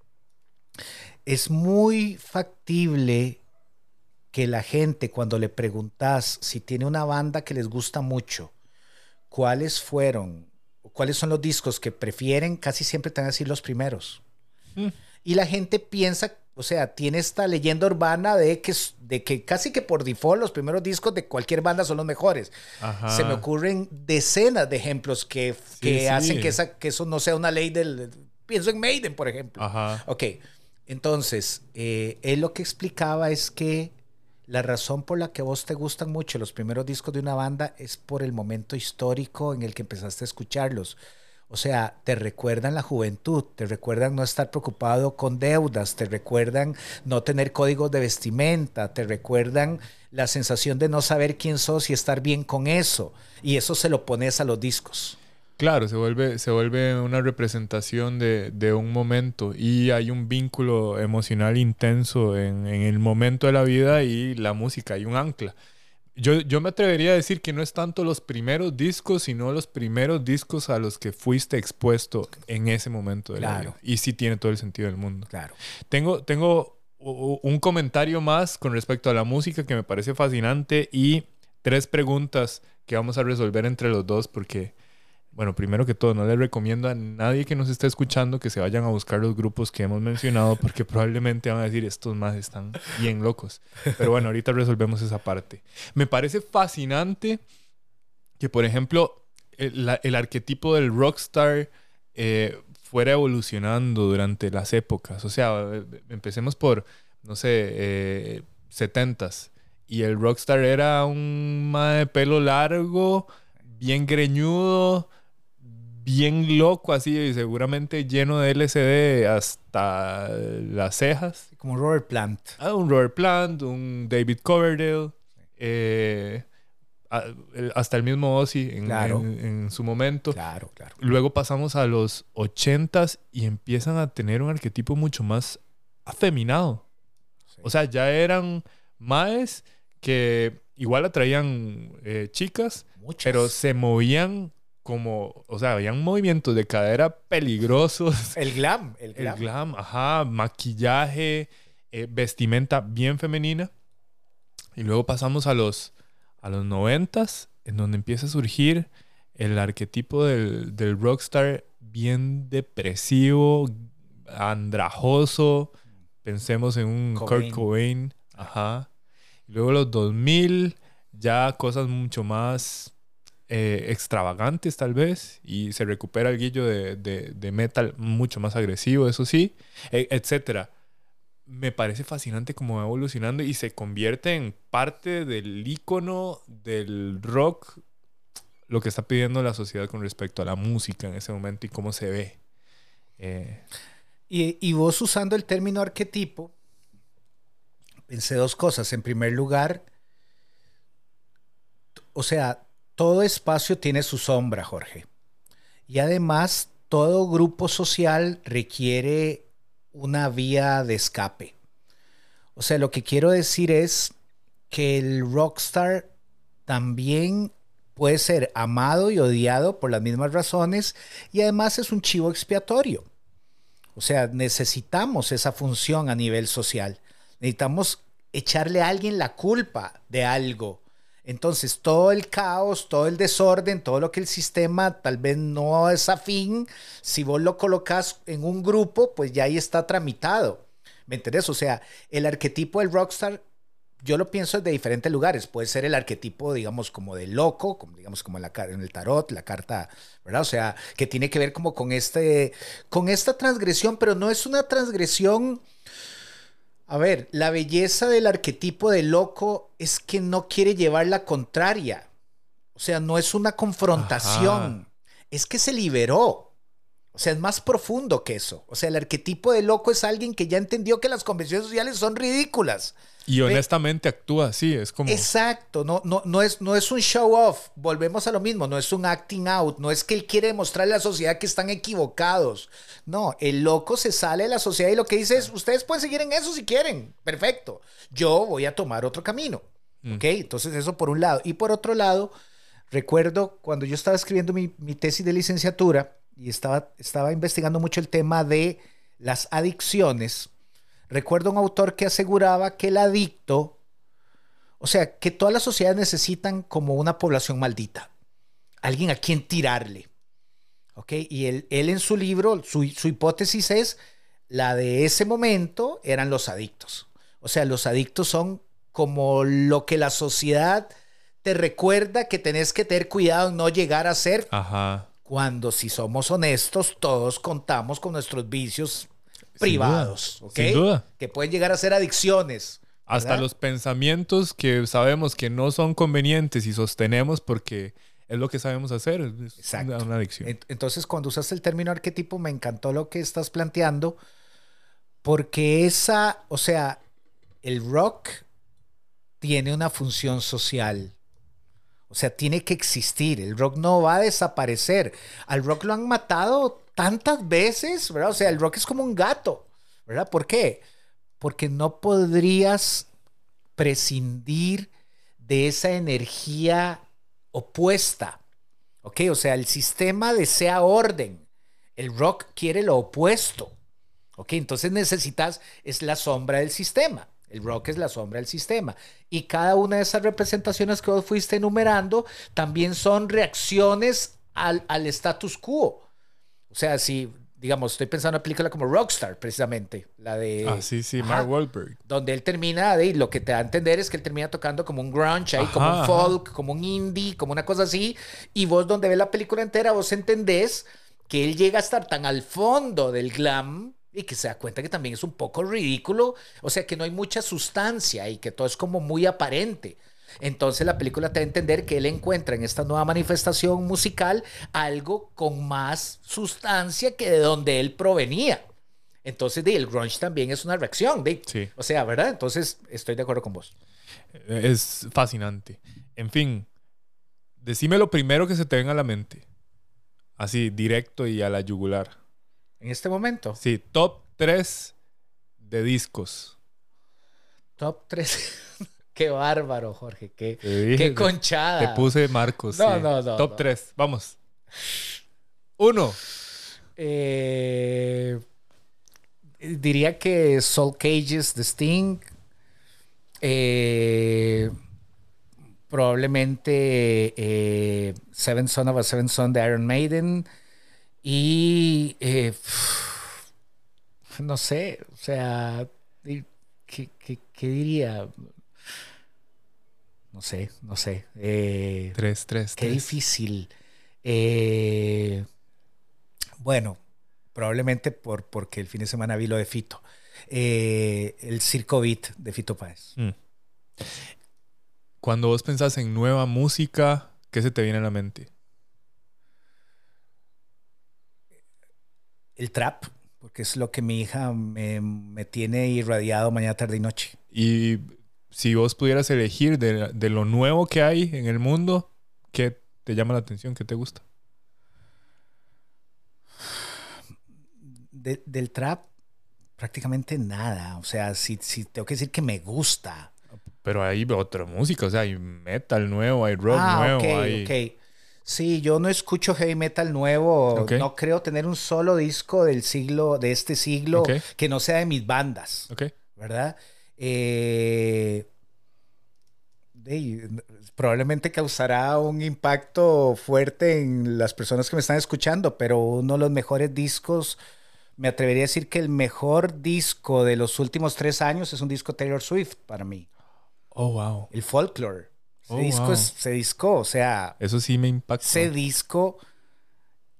Es muy factible que la gente cuando le preguntas si tiene una banda que les gusta mucho, cuáles fueron, cuáles son los discos que prefieren, casi siempre te van a decir los primeros. Mm. Y la gente piensa, o sea, tiene esta leyenda urbana de que, de que casi que por default los primeros discos de cualquier banda son los mejores. Ajá. Se me ocurren decenas de ejemplos que, que sí. hacen que, esa, que eso no sea una ley del... Pienso en Maiden, por ejemplo. Ajá. Ok, entonces, eh, él lo que explicaba es que la razón por la que vos te gustan mucho los primeros discos de una banda es por el momento histórico en el que empezaste a escucharlos. O sea, te recuerdan la juventud, te recuerdan no estar preocupado con deudas, te recuerdan no tener códigos de vestimenta, te recuerdan la sensación de no saber quién sos y estar bien con eso. Y eso se lo pones a los discos. Claro, se vuelve, se vuelve una representación de, de un momento y hay un vínculo emocional intenso en, en, el momento de la vida y la música, hay un ancla. Yo, yo me atrevería a decir que no es tanto los primeros discos, sino los primeros discos a los que fuiste expuesto en ese momento de la vida. Y sí tiene todo el sentido del mundo. Claro. Tengo, tengo un comentario más con respecto a la música que me parece fascinante y tres preguntas que vamos a resolver entre los dos porque bueno, primero que todo, no les recomiendo a nadie que nos esté escuchando que se vayan a buscar los grupos que hemos mencionado porque probablemente van a decir, estos más están bien locos. Pero bueno, ahorita resolvemos esa parte. Me parece fascinante que, por ejemplo, el, arquetipo del rockstar eh, fuera evolucionando durante las épocas. O sea, empecemos por, no sé, 70s. Eh, y el rockstar era un de pelo largo, bien greñudo, bien loco así y seguramente lleno de LCD hasta las cejas. Como Robert Plant. Ah, un Robert Plant, un David Coverdale, eh, hasta el mismo Ozzy en, su momento. Claro, claro. Luego pasamos a los 80s y empiezan a tener un arquetipo mucho más afeminado. O sea, ya eran maes que igual atraían eh, chicas, pero se movían como, o sea, habían movimientos de cadera peligrosos. El glam, el glam. El glam, ajá, maquillaje, eh, vestimenta bien femenina. Y luego pasamos a los, a los noventas, en donde empieza a surgir el arquetipo del, del rockstar bien depresivo, andrajoso. Pensemos en un Kurt Cobain, ajá. Y luego los 2000, ya cosas mucho más eh, extravagantes tal vez y se recupera el guillo de, metal mucho más agresivo, eso sí, e, etcétera. Me parece fascinante cómo va evolucionando y se convierte en parte del icono del rock, lo que está pidiendo la sociedad con respecto a la música en ese momento y cómo se ve. Eh, y, y vos usando el término arquetipo, pensé dos cosas. En primer lugar, o sea, todo espacio tiene su sombra, Jorge. Y además, todo grupo social requiere una vía de escape. O sea, lo que quiero decir es que el rockstar también puede ser amado y odiado por las mismas razones y además es un chivo expiatorio. O sea, necesitamos esa función a nivel social. Necesitamos echarle a alguien la culpa de algo entonces, todo el caos, todo el desorden, todo lo que el sistema tal vez no es afín, si vos lo colocas en un grupo, pues ya ahí está tramitado. ¿Me entendés? O sea, el arquetipo del rockstar, yo lo pienso de diferentes lugares. Puede ser el arquetipo, digamos, como de loco, como, digamos, como en, la, en el tarot, la carta, ¿verdad? O sea, que tiene que ver como con, este, con esta transgresión, pero no es una transgresión a ver, la belleza del arquetipo de loco es que no quiere llevar la contraria. O sea, no es una confrontación. Es que se liberó. O sea, es más profundo que eso. O sea, el arquetipo de loco es alguien que ya entendió que las convenciones sociales son ridículas. Y honestamente actúa así, es como... Exacto, no, no, no, es, no es un show off, volvemos a lo mismo, no es un acting out, no es que él quiere demostrarle a la sociedad que están equivocados. No, el loco se sale de la sociedad y lo que dice es, ustedes pueden seguir en eso si quieren, perfecto, yo voy a tomar otro camino. Mm. ¿Ok? Entonces eso por un lado. Y por otro lado, recuerdo cuando yo estaba escribiendo mi, mi tesis de licenciatura y estaba, estaba investigando mucho el tema de las adicciones Recuerdo un autor que aseguraba que el adicto, o sea, que todas las sociedades necesitan como una población maldita, alguien a quien tirarle. ¿Ok? Y él, él en su libro, su, su hipótesis es la de ese momento eran los adictos. O sea, los adictos son como lo que la sociedad te recuerda que tenés que tener cuidado en no llegar a ser. Ajá. Cuando si somos honestos, todos contamos con nuestros vicios privados, ¿ok? Sin duda. Que pueden llegar a ser adicciones. Hasta los pensamientos que sabemos que no son convenientes y sostenemos porque es lo que sabemos hacer. Es Exacto. Una, una adicción. Ent- Entonces, cuando usaste el término arquetipo, me encantó lo que estás planteando, porque esa, o sea, el rock tiene una función social. O sea, tiene que existir. El rock no va a desaparecer. Al rock lo han matado tantas veces, ¿verdad? O sea, el rock es como un gato, ¿verdad? ¿Por qué? Porque no podrías prescindir de esa energía opuesta. ¿Ok? O sea, el sistema desea orden. El rock quiere lo opuesto. ¿Ok? Entonces necesitas, es la sombra del sistema. El rock es la sombra del sistema. Y cada una de esas representaciones que vos fuiste enumerando también son reacciones al, al status quo. O sea, si, digamos, estoy pensando en una película como Rockstar, precisamente, la de... ah, sí, sí, Ajá. Mark Wahlberg. donde él termina, de, lo que te da a entender es que él termina tocando como un grunge ahí, como un ajá. folk, como un indie, como una cosa así, y vos donde ves la película entera, vos entendés que él llega a estar tan al fondo del glam y que se da cuenta que también es un poco ridículo, o sea, que no hay mucha sustancia y que todo es como muy aparente. Entonces la película te da a entender que él encuentra en esta nueva manifestación musical algo con más sustancia que de donde él provenía. Entonces, de, el grunge también es una reacción. De, Sí. O sea, ¿verdad? Entonces, estoy de acuerdo con vos. Es fascinante. En fin, decime lo primero que se te venga a la mente. Así, directo y a la yugular. En este momento, Sí, top 3 de discos. top 3. qué bárbaro, Jorge. Qué, dije, qué conchada. Te puse Marcos. No, sí. no, no, Top no. 3, vamos. Uno. Eh, diría que Soul Cages de Sting. Eh, probablemente eh, Seven Son of a Seven Son de Iron Maiden. Y no sé, o sea, ¿qué, qué- qué diría? No sé, no sé. Eh, 3, 3, Qué 3. difícil. Eh, bueno, probablemente por, porque el fin de semana vi lo de Fito. Eh, el Circo Beat de Fito Páez. Mm. Cuando vos pensás en nueva música, ¿qué se te viene a la mente? El trap, porque es lo que mi hija me, me tiene irradiado mañana, tarde y noche. Y si vos pudieras elegir de, de lo nuevo que hay en el mundo, ¿qué te llama la atención? ¿Qué te gusta? De- del trap, prácticamente nada. O sea, si, si tengo que decir que me gusta. Pero hay otra música, o sea, hay metal nuevo, hay rock ah, nuevo, ok, hay... ok. Sí, yo no escucho heavy metal nuevo. Ok. No creo tener un solo disco del siglo, de este siglo, que no sea de mis bandas, Ok. ¿verdad? Eh, probablemente causará un impacto fuerte en las personas que me están escuchando, pero uno de los mejores discos, me atrevería a decir que el mejor disco de los últimos tres años es un disco Taylor Swift para mí, Oh, wow. el Folklore. Ese Oh, disco wow. es, ese disco, o sea, Eso sí me impacta. ese disco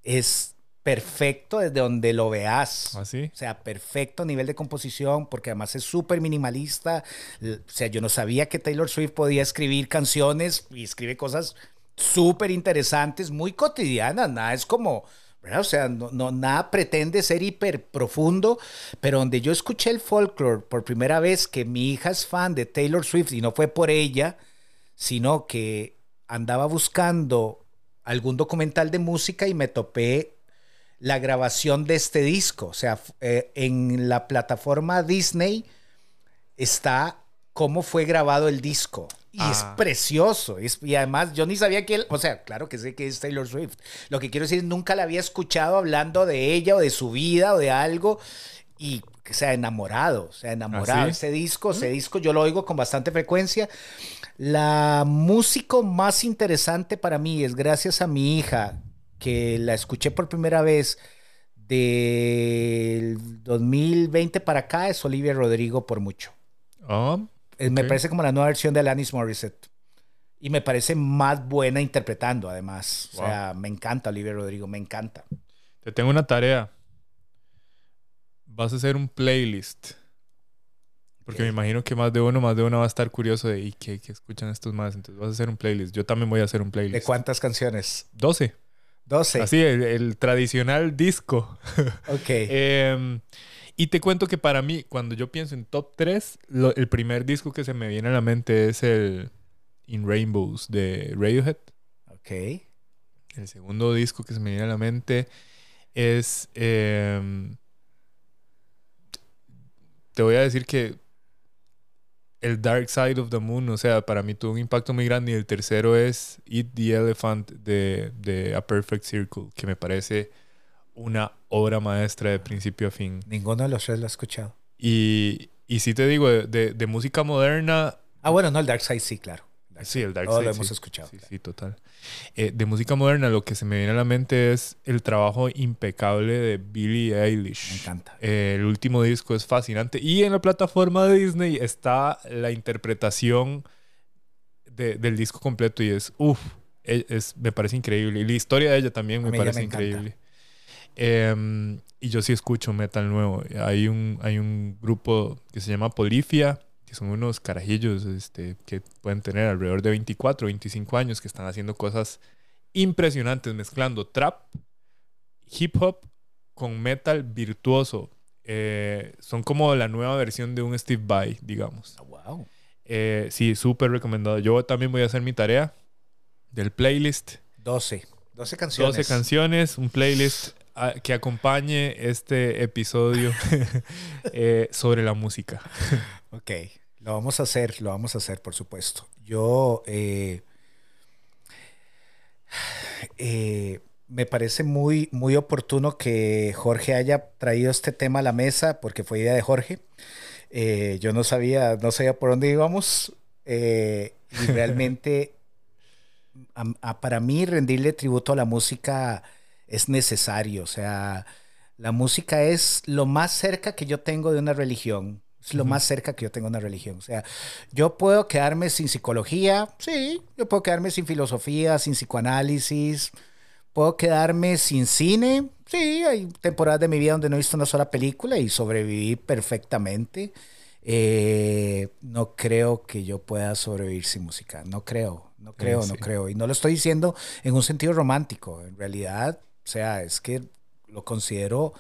es perfecto desde donde lo veas. ¿Así? O sea, perfecto a nivel de composición, porque además es súper minimalista. O sea, yo no sabía que Taylor Swift podía escribir canciones y escribe cosas súper interesantes, muy cotidianas. Nada es como, ¿verdad? O sea, no, no- nada pretende ser hiper profundo, pero donde yo escuché el folklore por primera vez, que mi hija es fan de Taylor Swift y no fue por ella, sino que andaba buscando algún documental de música y me topé la grabación de este disco. O sea, eh, en la plataforma Disney está cómo fue grabado el disco. Y es Ah. precioso. Es- y además, yo ni sabía que él, o sea, claro que sé que es Taylor Swift. Lo que quiero decir, nunca la había escuchado hablando de ella o de su vida o de algo. Y que sea enamorado, o sea, enamorado. ¿Ah, sí? Ese disco, ese disco yo lo oigo con bastante frecuencia. La músico más interesante para mí es gracias a mi hija, que la escuché por primera vez del 2020 para acá, es Olivia Rodrigo por mucho. Ah, Eh, Me parece como la nueva versión de Alanis Morissette. Y me parece más buena interpretando, además. O sea, me encanta Olivia Rodrigo, me encanta. te tengo una tarea. Vas a hacer un playlist Porque me imagino que más de uno, más de uno va a estar curioso de ¿y qué, qué escuchan estos más? Entonces vas a hacer un playlist. Yo también voy a hacer un playlist. ¿De cuántas canciones? 12. 12. Así, el, el tradicional disco. Ok. Em, y te cuento que para mí, cuando yo pienso en top 3, lo- el primer disco que se me viene a la mente es el In Rainbows de Radiohead. ok. El segundo disco que se me viene a la mente es... em, te voy a decir que el Dark Side of the Moon, o sea, para mí tuvo un impacto muy grande. Y el tercero es Eat the Elephant de, de A Perfect Circle, que me parece una obra maestra de principio a fin. Ninguno de los tres lo ha escuchado. Y, y sí te digo, de, de- de música moderna, Ah, bueno, no, el Dark Side sí, claro. Dark Sí, el Dark Side. lo sí. hemos escuchado. Sí, sí, total. Eh, de música moderna, lo que se me viene a la mente es el trabajo impecable de Billie Eilish. Me encanta. Eh, el último disco es fascinante. Y en la plataforma de Disney está la interpretación de- del disco completo y es, uff, es, me parece increíble. Y la historia de ella también me parece me increíble. Em, y yo sí escucho metal nuevo. Hay un, hay un grupo que se llama Polifia, que son unos carajillos este, que pueden tener alrededor de 24, 25 años, que están haciendo cosas impresionantes, mezclando trap, hip hop con metal virtuoso. Eh, son como la nueva versión de un Steve Vai, digamos. Ah, wow. Eh, sí, súper recomendado. Yo también voy a hacer mi tarea del playlist. 12. 12 canciones. 12 canciones, un playlist que acompañe este episodio eh, sobre la música. Ok, lo vamos a hacer, lo vamos a hacer, por supuesto. Yo, eh, eh, me parece muy, muy oportuno que Jorge haya traído este tema a la mesa, porque fue idea de Jorge. Yo no sabía, no sabía por dónde íbamos. y realmente, para mí, rendirle tributo a la música es necesario. O sea, la música es lo más cerca que yo tengo de una religión. Es lo más cerca que yo tengo de una religión. O sea, yo puedo quedarme sin psicología, sí. Yo puedo quedarme sin filosofía, sin psicoanálisis. Puedo quedarme sin cine. Sí, hay temporadas de mi vida donde no he visto una sola película y sobreviví perfectamente. Eh, no creo que yo pueda sobrevivir sin música. No creo, no creo, no sí. creo. Y no lo estoy diciendo en un sentido romántico. En realidad, o sea, es que lo considero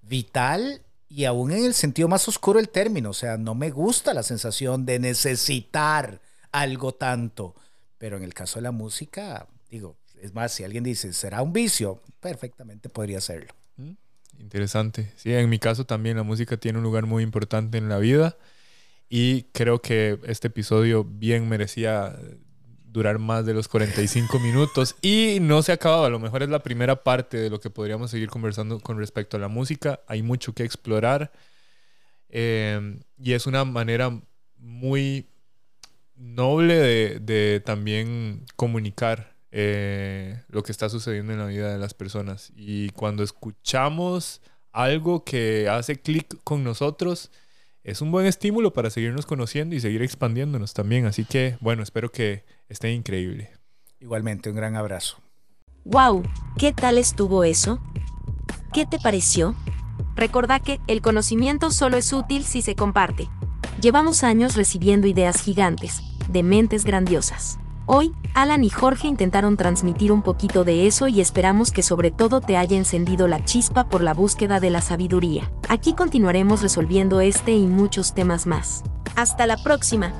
vital y aún en el sentido más oscuro del término. O sea, no me gusta la sensación de necesitar algo tanto. Pero en el caso de la música, digo, es más, si alguien dice, ¿será un vicio? Perfectamente podría serlo. ¿Mm? Interesante. Sí, en mi caso también la música tiene un lugar muy importante en la vida y creo que este episodio bien merecía durar más de los 45 minutos y no se ha acabado. A lo mejor es la primera parte de lo que podríamos seguir conversando con respecto a la música. Hay mucho que explorar eh, y es una manera muy noble de, de también comunicar eh, lo que está sucediendo en la vida de las personas. Y cuando escuchamos algo que hace clic con nosotros, es un buen estímulo para seguirnos conociendo y seguir expandiéndonos también. Así que, bueno, espero que esté increíble. Igualmente, un gran abrazo. ¡Wow! ¿Qué tal estuvo eso? ¿Qué te pareció? Recordá que el conocimiento solo es útil si se comparte. Llevamos años recibiendo ideas gigantes, de mentes grandiosas. Hoy, Alan y Jorge intentaron transmitir un poquito de eso y esperamos que sobre todo te haya encendido la chispa por la búsqueda de la sabiduría. Aquí continuaremos resolviendo este y muchos temas más. Hasta la próxima.